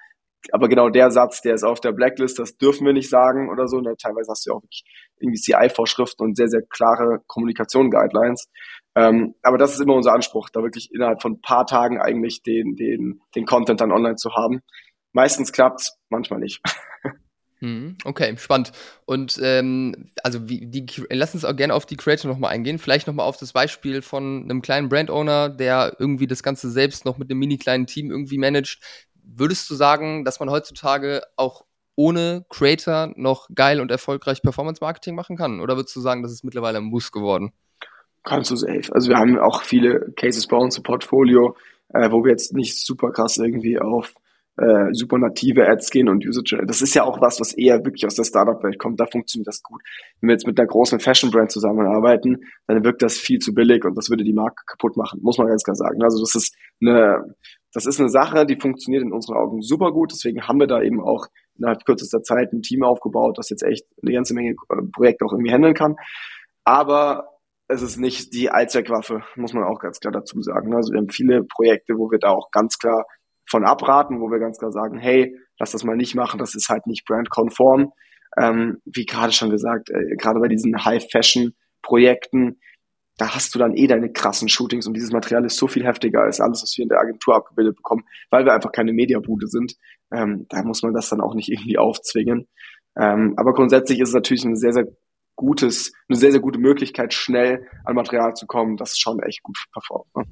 aber genau der Satz, der ist auf der Blacklist, das dürfen wir nicht sagen oder so. Und ne? teilweise hast du ja auch irgendwie CI-Vorschriften und sehr, sehr klare Kommunikation-Guidelines. Ähm, aber das ist immer unser Anspruch, da wirklich innerhalb von ein paar Tagen eigentlich den, den, den Content dann online zu haben. Meistens klappt's, manchmal nicht. Mhm, okay, spannend. Und ähm, also wie, die, lass uns auch gerne auf die Creator nochmal eingehen. Vielleicht nochmal auf das Beispiel von einem kleinen Brand-Owner, der irgendwie das Ganze selbst noch mit einem mini kleinen Team irgendwie managt würdest du sagen, dass man heutzutage auch ohne Creator noch geil und erfolgreich Performance Marketing machen kann? Oder würdest du sagen, das ist mittlerweile ein Muss geworden? Kannst du safe. Also wir haben auch viele Cases bei uns im Portfolio, äh, wo wir jetzt nicht super krass irgendwie auf äh, super native Ads gehen und Usage. Das ist ja auch was, was eher wirklich aus der Startup-Welt kommt. Da funktioniert das gut. Wenn wir jetzt mit einer großen Fashion-Brand zusammenarbeiten, dann wirkt das viel zu billig und das würde die Marke kaputt machen, muss man ganz klar sagen. Also das ist eine, das ist eine Sache, die funktioniert in unseren Augen super gut. Deswegen haben wir da eben auch innerhalb kürzester Zeit ein Team aufgebaut, das jetzt echt eine ganze Menge äh, Projekte auch irgendwie handeln kann. Aber es ist nicht die Allzweckwaffe, muss man auch ganz klar dazu sagen. Also wir haben viele Projekte, wo wir da auch ganz klar von abraten, wo wir ganz klar sagen, hey, lass das mal nicht machen, das ist halt nicht brandkonform. Ähm, wie gerade schon gesagt, äh, gerade bei diesen High-Fashion-Projekten, da hast du dann eh deine krassen Shootings und dieses Material ist so viel heftiger als alles, was wir in der Agentur abgebildet bekommen, weil wir einfach keine Mediabude sind. Ähm, da muss man das dann auch nicht irgendwie aufzwingen. Ähm, aber grundsätzlich ist es natürlich ein sehr, sehr gutes, eine sehr, sehr gute Möglichkeit, schnell an Material zu kommen, das schon echt gut performt. Ne?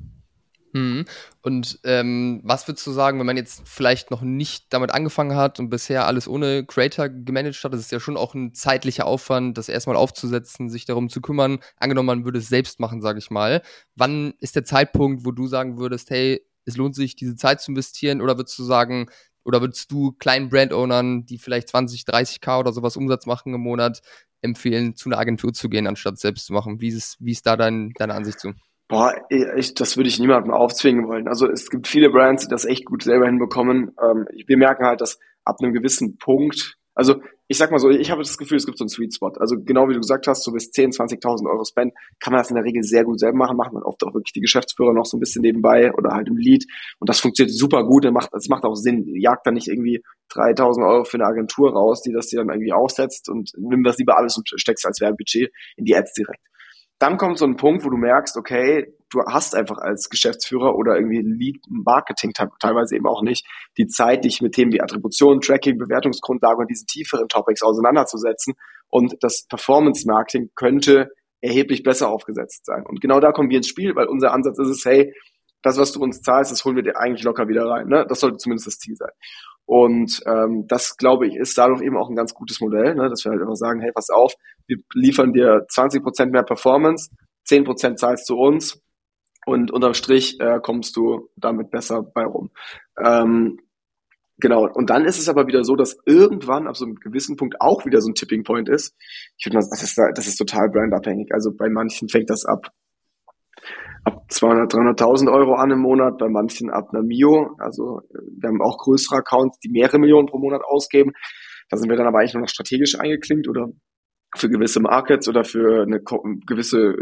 Mhm. Und ähm, was würdest du sagen, wenn man jetzt vielleicht noch nicht damit angefangen hat und bisher alles ohne Creator gemanagt hat? Das ist ja schon auch ein zeitlicher Aufwand, das erstmal aufzusetzen, sich darum zu kümmern. Angenommen, man würde es selbst machen, sage ich mal. Wann ist der Zeitpunkt, wo du sagen würdest, hey, es lohnt sich, diese Zeit zu investieren? Oder würdest du sagen, oder würdest du kleinen Brand-Ownern, die vielleicht 20, 30k oder sowas Umsatz machen im Monat, empfehlen, zu einer Agentur zu gehen, anstatt selbst zu machen? Wie ist, wie ist da dein, deine Ansicht zu? Boah, ich, das würde ich niemandem aufzwingen wollen. Also es gibt viele Brands, die das echt gut selber hinbekommen. Ähm, wir merken halt, dass ab einem gewissen Punkt, also ich sag mal so, ich habe das Gefühl, es gibt so einen Sweet Spot. Also genau wie du gesagt hast, so bis 10, 20.000 Euro Spend kann man das in der Regel sehr gut selber machen. Macht man oft auch wirklich die Geschäftsführer noch so ein bisschen nebenbei oder halt im Lead. Und das funktioniert super gut. Das macht, das macht auch Sinn. Jagt dann nicht irgendwie 3.000 Euro für eine Agentur raus, die das dir dann irgendwie aufsetzt und nimm das lieber alles und steckst als Werbebudget in die Ads direkt dann kommt so ein Punkt, wo du merkst, okay, du hast einfach als Geschäftsführer oder irgendwie Lead Marketing teilweise eben auch nicht die Zeit, dich mit Themen wie Attribution, Tracking, Bewertungsgrundlage und diesen tieferen Topics auseinanderzusetzen. Und das Performance Marketing könnte erheblich besser aufgesetzt sein. Und genau da kommen wir ins Spiel, weil unser Ansatz ist es, hey, das, was du uns zahlst, das holen wir dir eigentlich locker wieder rein. Ne? Das sollte zumindest das Ziel sein. Und ähm, das, glaube ich, ist dadurch eben auch ein ganz gutes Modell, ne? dass wir halt immer sagen, hey, pass auf, wir liefern dir 20 Prozent mehr Performance, 10 Prozent zahlst du uns und unterm Strich äh, kommst du damit besser bei rum. Ähm, genau, und dann ist es aber wieder so, dass irgendwann ab so einem gewissen Punkt auch wieder so ein Tipping Point ist. Ich würde mal, das ist, das ist total brandabhängig. Also bei manchen fängt das ab ab 200, 300.000 Euro an im Monat, bei manchen ab einer Mio. Also wir haben auch größere Accounts, die mehrere Millionen pro Monat ausgeben. Da sind wir dann aber eigentlich nur noch strategisch eingeklinkt oder für gewisse Markets oder für eine gewisse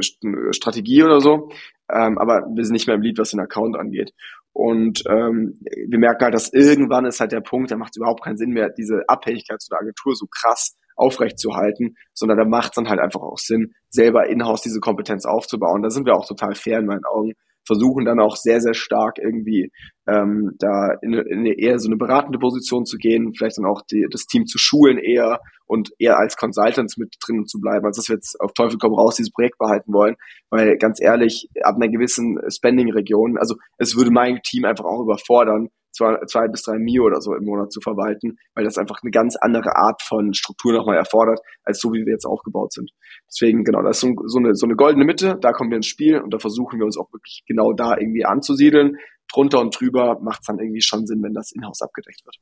Strategie oder so. Ähm, aber wir sind nicht mehr im Lead, was den Account angeht. Und ähm, wir merken halt, dass irgendwann ist halt der Punkt, da macht es überhaupt keinen Sinn mehr, diese Abhängigkeit zu der Agentur so krass aufrechtzuerhalten, sondern da macht es dann halt einfach auch Sinn, selber in-house diese Kompetenz aufzubauen. Da sind wir auch total fair in meinen Augen, versuchen dann auch sehr, sehr stark irgendwie ähm, da in, in eher so eine beratende Position zu gehen, vielleicht dann auch die, das Team zu schulen eher und eher als Consultants mit drin zu bleiben, als dass wir jetzt auf Teufel komm raus dieses Projekt behalten wollen, weil ganz ehrlich, ab einer gewissen Spending-Region, also es würde mein Team einfach auch überfordern, zwei, zwei bis drei Mio oder so im Monat zu verwalten, weil das einfach eine ganz andere Art von Struktur nochmal erfordert, als so wie wir jetzt aufgebaut sind. Deswegen, genau, das ist so, so, eine, so eine goldene Mitte, da kommen wir ins Spiel und da versuchen wir uns auch wirklich genau da irgendwie anzusiedeln. Drunter und drüber macht es dann irgendwie schon Sinn, wenn das in-house abgedeckt wird.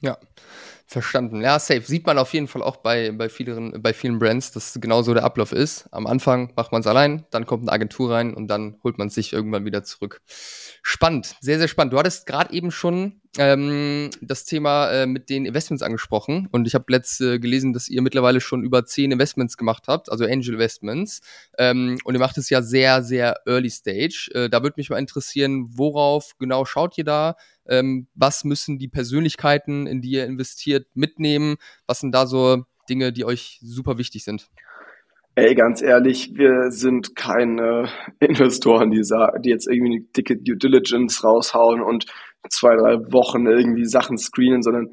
Ja, verstanden. Ja, safe. Sieht man auf jeden Fall auch bei, bei, vielen, bei vielen Brands, dass genau so der Ablauf ist. Am Anfang macht man es allein, dann kommt eine Agentur rein und dann holt man sich irgendwann wieder zurück. Spannend, sehr, sehr spannend. Du hattest gerade eben schon ähm, das Thema äh, mit den Investments angesprochen und ich habe letzt äh, gelesen, dass ihr mittlerweile schon über zehn Investments gemacht habt, also Angel Investments. Ähm, und ihr macht es ja sehr, sehr early stage. Äh, da würde mich mal interessieren, worauf genau schaut ihr da? Ähm, was müssen die Persönlichkeiten, in die ihr investiert, mitnehmen? Was sind da so Dinge, die euch super wichtig sind? Ey, ganz ehrlich, wir sind keine Investoren, die, die jetzt irgendwie eine dicke Due Diligence raushauen und zwei, drei Wochen irgendwie Sachen screenen, sondern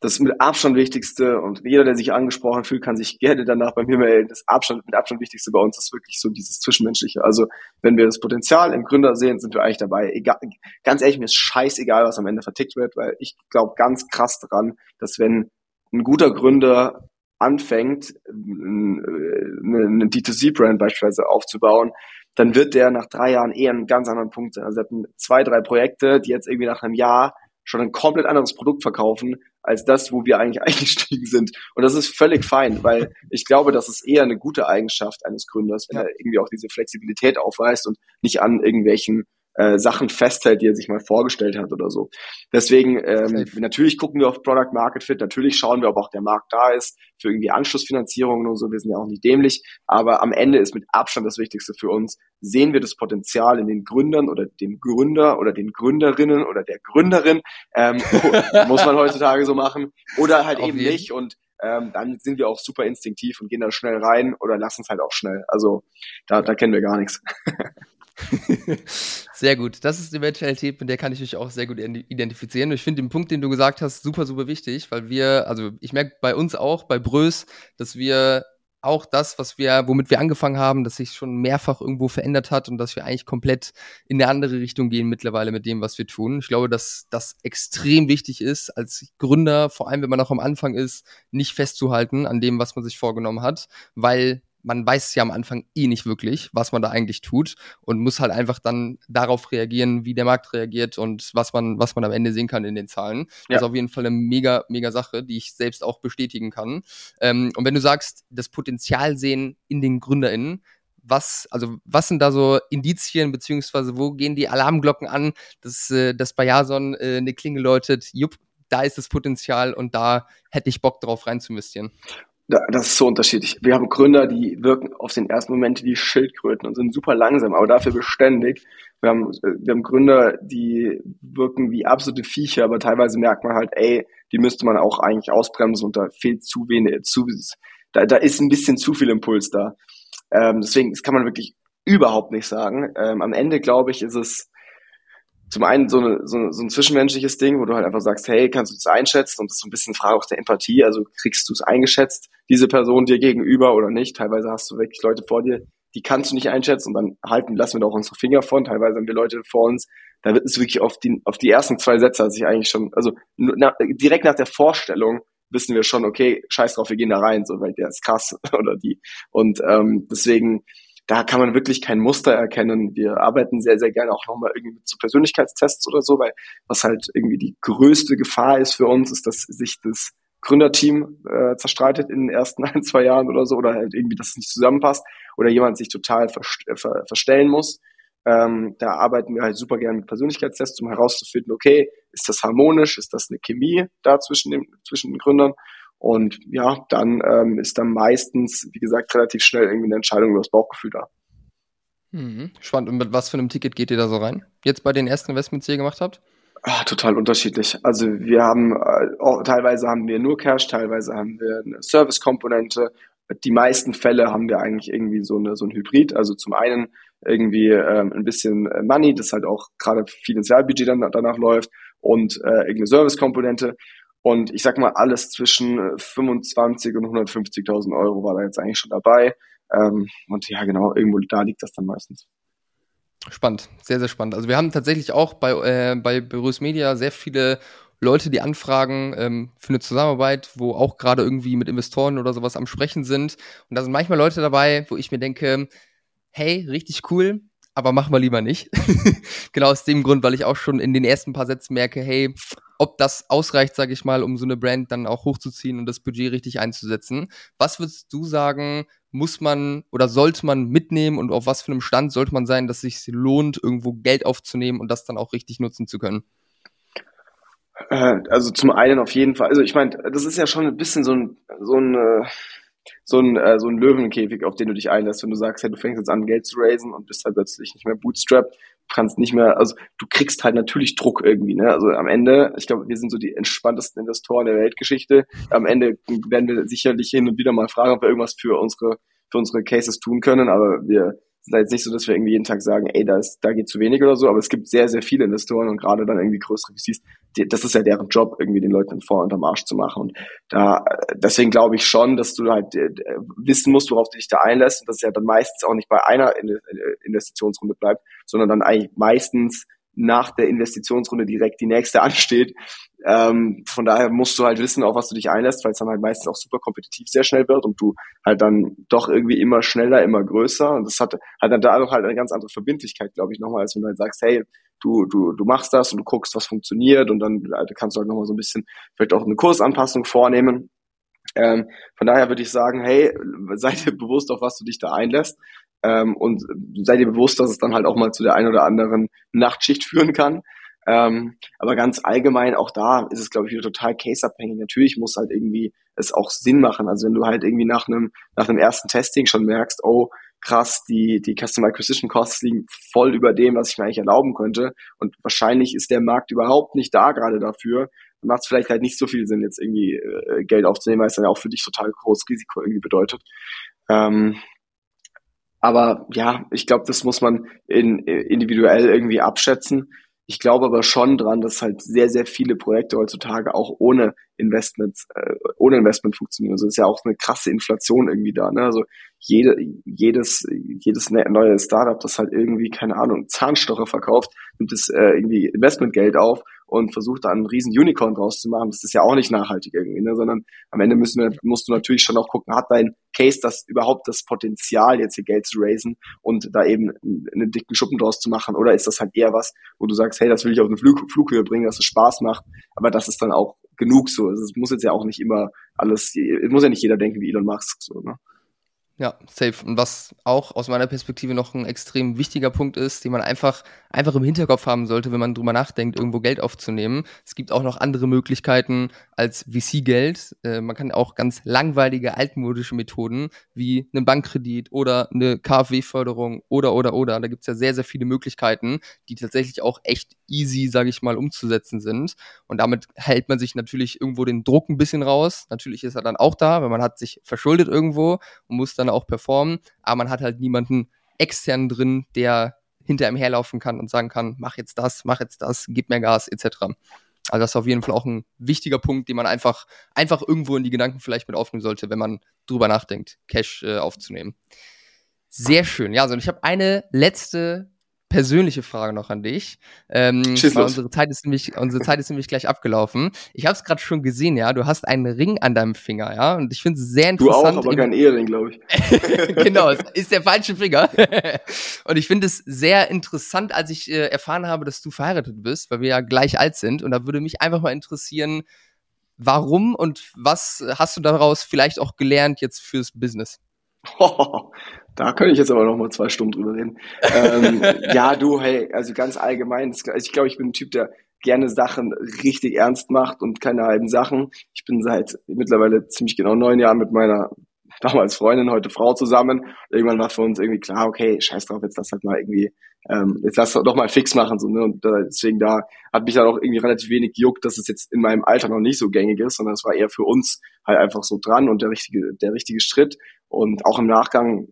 das mit Abstand wichtigste und jeder, der sich angesprochen fühlt, kann sich gerne danach bei mir melden. Das Abstand, mit Abstand wichtigste bei uns ist wirklich so dieses Zwischenmenschliche. Also wenn wir das Potenzial im Gründer sehen, sind wir eigentlich dabei. Egal, ganz ehrlich, mir ist scheißegal, was am Ende vertickt wird, weil ich glaube ganz krass daran, dass wenn ein guter Gründer anfängt, eine D2C-Brand beispielsweise aufzubauen, dann wird der nach drei Jahren eher einen ganz anderen Punkt sein. Also er hat zwei, drei Projekte, die jetzt irgendwie nach einem Jahr schon ein komplett anderes Produkt verkaufen, als das, wo wir eigentlich eingestiegen sind. Und das ist völlig fein, weil ich glaube, das ist eher eine gute Eigenschaft eines Gründers, wenn er irgendwie auch diese Flexibilität aufweist und nicht an irgendwelchen äh, Sachen festhält, die er sich mal vorgestellt hat oder so. Deswegen, ähm, natürlich gucken wir auf Product Market Fit, natürlich schauen wir, ob auch der Markt da ist für irgendwie Anschlussfinanzierungen und so. Wir sind ja auch nicht dämlich, aber am Ende ist mit Abstand das Wichtigste für uns, sehen wir das Potenzial in den Gründern oder dem Gründer oder den Gründerinnen oder der Gründerin, ähm, muss man heutzutage so machen, oder halt eben jeden. nicht und ähm, dann sind wir auch super instinktiv und gehen da schnell rein oder lassen es halt auch schnell. Also da, da kennen wir gar nichts. sehr gut. Das ist die Mentalität, mit der kann ich mich auch sehr gut identifizieren. Ich finde den Punkt, den du gesagt hast, super, super wichtig, weil wir, also ich merke bei uns auch, bei Brös, dass wir auch das, was wir, womit wir angefangen haben, dass sich schon mehrfach irgendwo verändert hat und dass wir eigentlich komplett in eine andere Richtung gehen mittlerweile mit dem, was wir tun. Ich glaube, dass das extrem wichtig ist, als Gründer, vor allem wenn man noch am Anfang ist, nicht festzuhalten an dem, was man sich vorgenommen hat, weil man weiß ja am Anfang eh nicht wirklich, was man da eigentlich tut und muss halt einfach dann darauf reagieren, wie der Markt reagiert und was man, was man am Ende sehen kann in den Zahlen. Ja. Das ist auf jeden Fall eine mega, mega Sache, die ich selbst auch bestätigen kann. Ähm, und wenn du sagst, das Potenzial sehen in den GründerInnen, was, also was sind da so Indizien, beziehungsweise wo gehen die Alarmglocken an, dass, äh, dass bei Jason äh, eine Klinge läutet, jupp, da ist das Potenzial und da hätte ich Bock drauf rein zu investieren das ist so unterschiedlich. Wir haben Gründer, die wirken auf den ersten Moment wie Schildkröten und sind super langsam, aber dafür beständig. Wir haben, wir haben Gründer, die wirken wie absolute Viecher, aber teilweise merkt man halt, ey, die müsste man auch eigentlich ausbremsen und da fehlt zu wenig, zu, da, da ist ein bisschen zu viel Impuls da. Ähm, deswegen, das kann man wirklich überhaupt nicht sagen. Ähm, am Ende, glaube ich, ist es zum einen so, eine, so, so ein zwischenmenschliches Ding, wo du halt einfach sagst, hey, kannst du das einschätzen? Und das ist so ein bisschen Frage auch der Empathie. Also kriegst du es eingeschätzt, diese Person dir gegenüber oder nicht? Teilweise hast du wirklich Leute vor dir, die kannst du nicht einschätzen und dann halten, lassen wir doch unsere Finger von. Teilweise haben wir Leute vor uns, da wird es wirklich auf die, auf die ersten zwei Sätze hat sich eigentlich schon, also na, direkt nach der Vorstellung wissen wir schon, okay, scheiß drauf, wir gehen da rein, so, weil der ist krass oder die. Und ähm, deswegen, da kann man wirklich kein Muster erkennen. Wir arbeiten sehr, sehr gerne auch nochmal irgendwie zu Persönlichkeitstests oder so, weil was halt irgendwie die größte Gefahr ist für uns, ist, dass sich das Gründerteam äh, zerstreitet in den ersten ein, zwei Jahren oder so, oder halt irgendwie, dass es nicht zusammenpasst, oder jemand sich total verst äh, ver verstellen muss. Ähm, da arbeiten wir halt super gerne mit Persönlichkeitstests, um herauszufinden, okay, ist das harmonisch, ist das eine Chemie da zwischen, dem, zwischen den Gründern und ja, dann ähm, ist dann meistens, wie gesagt, relativ schnell irgendwie eine Entscheidung über das Bauchgefühl da. Mhm. Spannend. Und mit was für einem Ticket geht ihr da so rein? Jetzt bei den ersten Investments, die ihr gemacht habt? Ach, total unterschiedlich. Also wir haben äh, teilweise haben wir nur Cash, teilweise haben wir eine Service-Komponente. Die meisten Fälle haben wir eigentlich irgendwie so eine so ein Hybrid. Also zum einen irgendwie ähm, ein bisschen Money, das halt auch gerade Werbebudget dann danach läuft und äh, irgendeine Service-Komponente. Und ich sag mal, alles zwischen 25 und 150.000 Euro war da jetzt eigentlich schon dabei. Ähm, und ja, genau, irgendwo da liegt das dann meistens. Spannend, sehr, sehr spannend. Also wir haben tatsächlich auch bei, äh, bei Berus Media sehr viele Leute, die anfragen ähm, für eine Zusammenarbeit, wo auch gerade irgendwie mit Investoren oder sowas am Sprechen sind. Und da sind manchmal Leute dabei, wo ich mir denke, hey, richtig cool, aber machen wir lieber nicht. genau aus dem Grund, weil ich auch schon in den ersten paar Sätzen merke, hey, ob das ausreicht, sage ich mal, um so eine Brand dann auch hochzuziehen und das Budget richtig einzusetzen. Was würdest du sagen, muss man oder sollte man mitnehmen und auf was für einem Stand sollte man sein, dass es sich lohnt, irgendwo Geld aufzunehmen und das dann auch richtig nutzen zu können? Äh, also zum einen auf jeden Fall. Also ich meine, das ist ja schon ein bisschen so ein, so ein äh, so ein, äh, so ein Löwenkäfig, auf den du dich einlässt, wenn du sagst, hey, du fängst jetzt an, Geld zu raisen und bist halt plötzlich nicht mehr bootstrapped, kannst nicht mehr, also du kriegst halt natürlich Druck irgendwie, ne? Also am Ende, ich glaube, wir sind so die entspanntesten Investoren der Weltgeschichte. Am Ende werden wir sicherlich hin und wieder mal fragen, ob wir irgendwas für unsere, für unsere Cases tun können, aber wir ist jetzt nicht so, dass wir irgendwie jeden Tag sagen, ey, da, ist, da geht zu wenig oder so, aber es gibt sehr, sehr viele Investoren und gerade dann irgendwie größere VCs, die, das ist ja deren Job, irgendwie den Leuten vor unterm Arsch zu machen. Und da, deswegen glaube ich schon, dass du halt äh, wissen musst, worauf du dich da einlässt und dass es ja dann meistens auch nicht bei einer Investitionsrunde bleibt, sondern dann eigentlich meistens nach der Investitionsrunde direkt die nächste ansteht. Ähm, von daher musst du halt wissen, auf was du dich einlässt, weil es dann halt meistens auch super kompetitiv sehr schnell wird und du halt dann doch irgendwie immer schneller, immer größer. Und das hat, hat dann dadurch halt eine ganz andere Verbindlichkeit, glaube ich, nochmal, als wenn du halt sagst, hey, du, du, du machst das und du guckst, was funktioniert und dann halt, kannst du halt nochmal so ein bisschen vielleicht auch eine Kursanpassung vornehmen. Ähm, von daher würde ich sagen, hey, sei dir bewusst, auf was du dich da einlässt. Ähm, und sei dir bewusst, dass es dann halt auch mal zu der einen oder anderen Nachtschicht führen kann. Ähm, aber ganz allgemein, auch da ist es, glaube ich, wieder total caseabhängig. Natürlich muss halt irgendwie es auch Sinn machen. Also wenn du halt irgendwie nach einem, nach einem ersten Testing schon merkst, oh, krass, die, die Customer Acquisition Costs liegen voll über dem, was ich mir eigentlich erlauben könnte. Und wahrscheinlich ist der Markt überhaupt nicht da gerade dafür. Dann macht es vielleicht halt nicht so viel Sinn, jetzt irgendwie äh, Geld aufzunehmen, weil es dann ja auch für dich total großes Risiko irgendwie bedeutet. Ähm, aber ja, ich glaube, das muss man in, individuell irgendwie abschätzen. Ich glaube aber schon dran, dass halt sehr, sehr viele Projekte heutzutage auch ohne Investments, äh, ohne Investment funktionieren. Also ist ja auch eine krasse Inflation irgendwie da. Ne? Also jede, jedes, jedes ne-, neue Startup, das halt irgendwie, keine Ahnung, Zahnstocher verkauft, nimmt es äh, irgendwie Investmentgeld auf und versucht da einen riesen Unicorn draus zu machen. Das ist ja auch nicht nachhaltig irgendwie, ne? sondern am Ende müssen wir, musst du natürlich schon auch gucken, hat dein Case das überhaupt das Potenzial, jetzt hier Geld zu raisen und da eben einen dicken Schuppen draus zu machen? Oder ist das halt eher was, wo du sagst, hey, das will ich auf eine Flug Flughöhe bringen, dass es Spaß macht, aber das ist dann auch genug so. Also es muss jetzt ja auch nicht immer alles, es muss ja nicht jeder denken wie Elon Musk so, ne? Ja, safe. Und was auch aus meiner Perspektive noch ein extrem wichtiger Punkt ist, den man einfach, einfach im Hinterkopf haben sollte, wenn man drüber nachdenkt, irgendwo Geld aufzunehmen. Es gibt auch noch andere Möglichkeiten als VC-Geld. Äh, man kann auch ganz langweilige, altmodische Methoden wie einen Bankkredit oder eine KfW-Förderung oder, oder, oder. Da gibt's ja sehr, sehr viele Möglichkeiten, die tatsächlich auch echt easy, sage ich mal, umzusetzen sind. Und damit hält man sich natürlich irgendwo den Druck ein bisschen raus. Natürlich ist er dann auch da, weil man hat sich verschuldet irgendwo und muss dann auch performen, aber man hat halt niemanden extern drin, der hinter ihm herlaufen kann und sagen kann, mach jetzt das, mach jetzt das, gib mir Gas, etc. Also das ist auf jeden Fall auch ein wichtiger Punkt, den man einfach, einfach irgendwo in die Gedanken vielleicht mit aufnehmen sollte, wenn man drüber nachdenkt, Cash äh, aufzunehmen. Sehr schön. Ja, also ich habe eine letzte persönliche Frage noch an dich. Ähm, weil unsere Zeit ist nämlich, unsere Zeit ist nämlich gleich abgelaufen. Ich habe es gerade schon gesehen, ja. Du hast einen Ring an deinem Finger, ja. Und ich finde es sehr interessant. Du auch, aber kein Ehering, glaube ich. genau, es ist der falsche Finger. und ich finde es sehr interessant, als ich äh, erfahren habe, dass du verheiratet bist, weil wir ja gleich alt sind. Und da würde mich einfach mal interessieren, warum und was hast du daraus vielleicht auch gelernt jetzt fürs Business? Oh, da könnte ich jetzt aber noch mal zwei Stunden drüber reden. ähm, ja, du, hey, also ganz allgemein, also ich glaube, ich bin ein Typ, der gerne Sachen richtig ernst macht und keine halben Sachen. Ich bin seit mittlerweile ziemlich genau neun Jahren mit meiner damals Freundin, heute Frau zusammen. Irgendwann war für uns irgendwie klar, okay, scheiß drauf, jetzt lass halt mal irgendwie, ähm, jetzt lass doch mal fix machen. So, ne? Und äh, deswegen da hat mich dann auch irgendwie relativ wenig gejuckt, dass es jetzt in meinem Alter noch nicht so gängig ist, sondern es war eher für uns halt einfach so dran und der richtige, der richtige Schritt. Und auch im Nachgang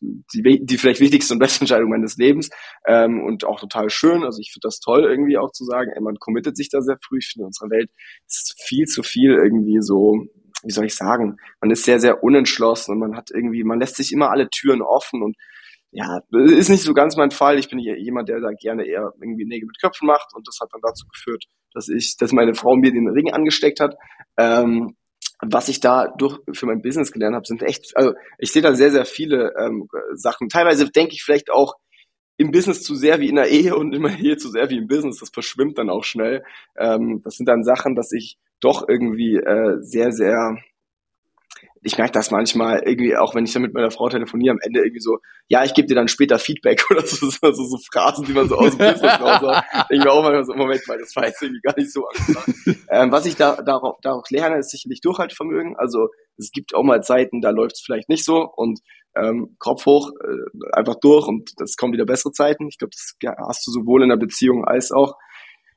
die, die vielleicht wichtigste und beste Entscheidung meines Lebens. Ähm, und auch total schön. Also ich finde das toll, irgendwie auch zu sagen, ey, man committet sich da sehr früh. Ich finde, in unserer Welt ist viel zu viel irgendwie so wie soll ich sagen, man ist sehr, sehr unentschlossen und man hat irgendwie, man lässt sich immer alle Türen offen und ja, ist nicht so ganz mein Fall. Ich bin jemand, der da gerne eher irgendwie Nägel mit Köpfen macht und das hat dann dazu geführt, dass ich, dass meine Frau mir den Ring angesteckt hat. Ähm, was ich da durch für mein Business gelernt habe, sind echt, also ich sehe da sehr, sehr viele ähm, Sachen. Teilweise denke ich vielleicht auch im Business zu sehr wie in der Ehe und in der Ehe zu sehr wie im Business. Das verschwimmt dann auch schnell. Ähm, das sind dann Sachen, dass ich doch irgendwie äh, sehr, sehr ich merke das manchmal irgendwie, auch wenn ich dann mit meiner Frau telefoniere, am Ende irgendwie so, ja, ich gebe dir dann später Feedback oder so, so, so, so Phrasen, die man so aus dem Business raus Denke mir auch mal so, Moment mal, das war jetzt irgendwie gar nicht so angefangen. ähm, was ich da darauf, darauf lerne, ist sicherlich Durchhaltevermögen. Also es gibt auch mal Zeiten, da läuft es vielleicht nicht so und ähm, Kopf hoch, äh, einfach durch und das kommen wieder bessere Zeiten. Ich glaube, das hast du sowohl in der Beziehung als auch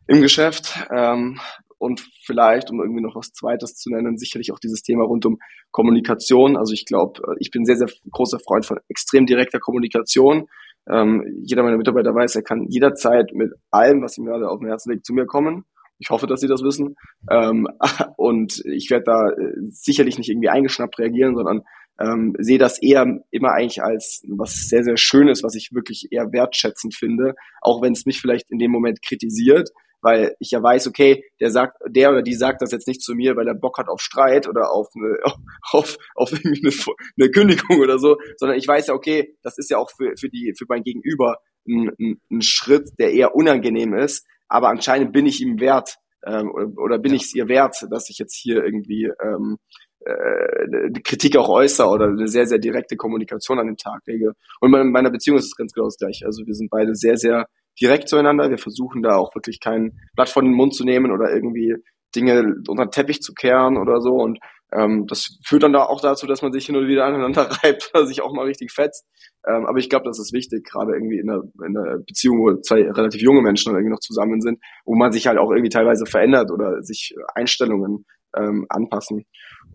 im Geschäft. Ähm, und vielleicht, um irgendwie noch was Zweites zu nennen, sicherlich auch dieses Thema rund um Kommunikation. Also ich glaube, äh, ich bin sehr, sehr großer Freund von extrem direkter Kommunikation. Ähm, jeder meiner Mitarbeiter weiß, er kann jederzeit mit allem, was ihm gerade auf dem Herzen liegt, zu mir kommen. Ich hoffe, dass sie das wissen. Ähm, und ich werde da äh, sicherlich nicht irgendwie eingeschnappt reagieren, sondern ähm, sehe das eher immer eigentlich als was sehr, sehr Schönes, was ich wirklich eher wertschätzend finde, auch wenn es mich vielleicht in dem Moment kritisiert, weil ich ja weiß, okay, der sagt, der oder die sagt das jetzt nicht zu mir, weil er Bock hat auf Streit oder auf eine, auf, auf irgendwie eine, eine Kündigung oder so, sondern ich weiß ja, okay, das ist ja auch für, für die, für mein Gegenüber ein, ein, ein Schritt, der eher unangenehm ist, aber anscheinend bin ich ihm wert, ähm, oder, oder bin ja. ich es ihr wert, dass ich jetzt hier irgendwie ähm, äh, Kritik auch äußere oder eine sehr, sehr direkte Kommunikation an den Tag lege. Und in meiner Beziehung ist es ganz genau das gleiche. Also wir sind beide sehr, sehr direkt zueinander. Wir versuchen da auch wirklich kein Blatt von den Mund zu nehmen oder irgendwie Dinge unter den Teppich zu kehren oder so. Und ähm, das führt dann da auch dazu, dass man sich hin und wieder aneinander reibt oder sich auch mal richtig fetzt. Ähm, aber ich glaube, das ist wichtig, gerade irgendwie in einer, in einer Beziehung, wo zwei relativ junge Menschen irgendwie noch zusammen sind, wo man sich halt auch irgendwie teilweise verändert oder sich Einstellungen ähm, anpassen.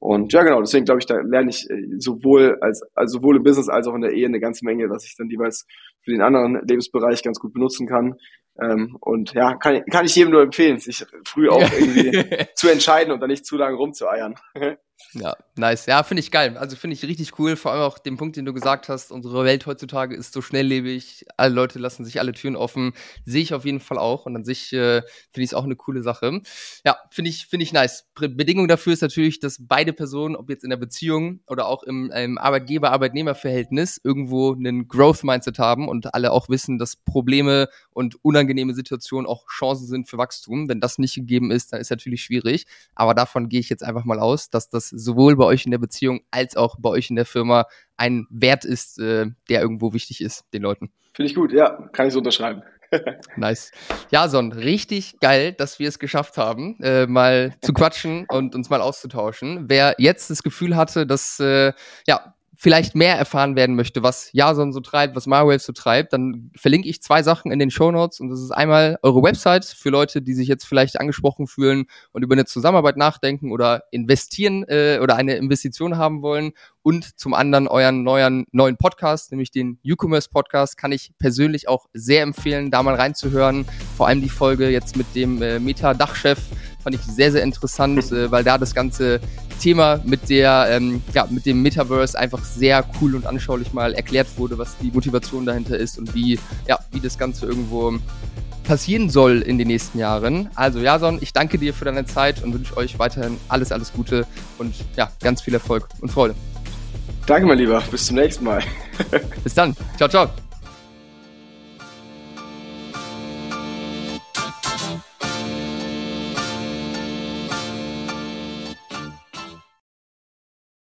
Und ja, genau, deswegen glaube ich, da lerne ich äh, sowohl als, also sowohl im Business als auch in der Ehe eine ganze Menge, was ich dann jeweils für den anderen Lebensbereich ganz gut benutzen kann. Ähm, und ja, kann, kann ich jedem nur empfehlen, sich früh auch irgendwie zu entscheiden und dann nicht zu lange rumzueiern. Ja, nice. Ja, finde ich geil. Also finde ich richtig cool. Vor allem auch den Punkt, den du gesagt hast. Unsere Welt heutzutage ist so schnelllebig. Alle Leute lassen sich alle Türen offen. Sehe ich auf jeden Fall auch. Und an sich äh, finde ich es auch eine coole Sache. Ja, finde ich, finde ich nice. Bedingung dafür ist natürlich, dass beide Personen, ob jetzt in der Beziehung oder auch im, im Arbeitgeber-Arbeitnehmer-Verhältnis, irgendwo einen Growth-Mindset haben und alle auch wissen, dass Probleme und unangenehme Situationen auch Chancen sind für Wachstum. Wenn das nicht gegeben ist, dann ist natürlich schwierig. Aber davon gehe ich jetzt einfach mal aus, dass das sowohl bei euch in der Beziehung als auch bei euch in der Firma ein Wert ist, äh, der irgendwo wichtig ist, den Leuten. Finde ich gut, ja, kann ich so unterschreiben. nice. Ja, Son, richtig geil, dass wir es geschafft haben, äh, mal zu quatschen und uns mal auszutauschen. Wer jetzt das Gefühl hatte, dass äh, ja vielleicht mehr erfahren werden möchte, was Jason so treibt, was Marwave so treibt, dann verlinke ich zwei Sachen in den Show Notes und das ist einmal eure Website für Leute, die sich jetzt vielleicht angesprochen fühlen und über eine Zusammenarbeit nachdenken oder investieren äh, oder eine Investition haben wollen und zum anderen euren neuen neuen Podcast, nämlich den E-Commerce Podcast, kann ich persönlich auch sehr empfehlen, da mal reinzuhören. Vor allem die Folge jetzt mit dem äh, Meta-Dachchef fand ich sehr, sehr interessant, äh, weil da das ganze Thema mit der, ähm, ja, mit dem Metaverse einfach sehr cool und anschaulich mal erklärt wurde, was die Motivation dahinter ist und wie, ja, wie das Ganze irgendwo passieren soll in den nächsten Jahren. Also Jason, ich danke dir für deine Zeit und wünsche euch weiterhin alles, alles Gute und ja, ganz viel Erfolg und Freude. Danke, mein Lieber. Bis zum nächsten Mal. Bis dann. Ciao, ciao.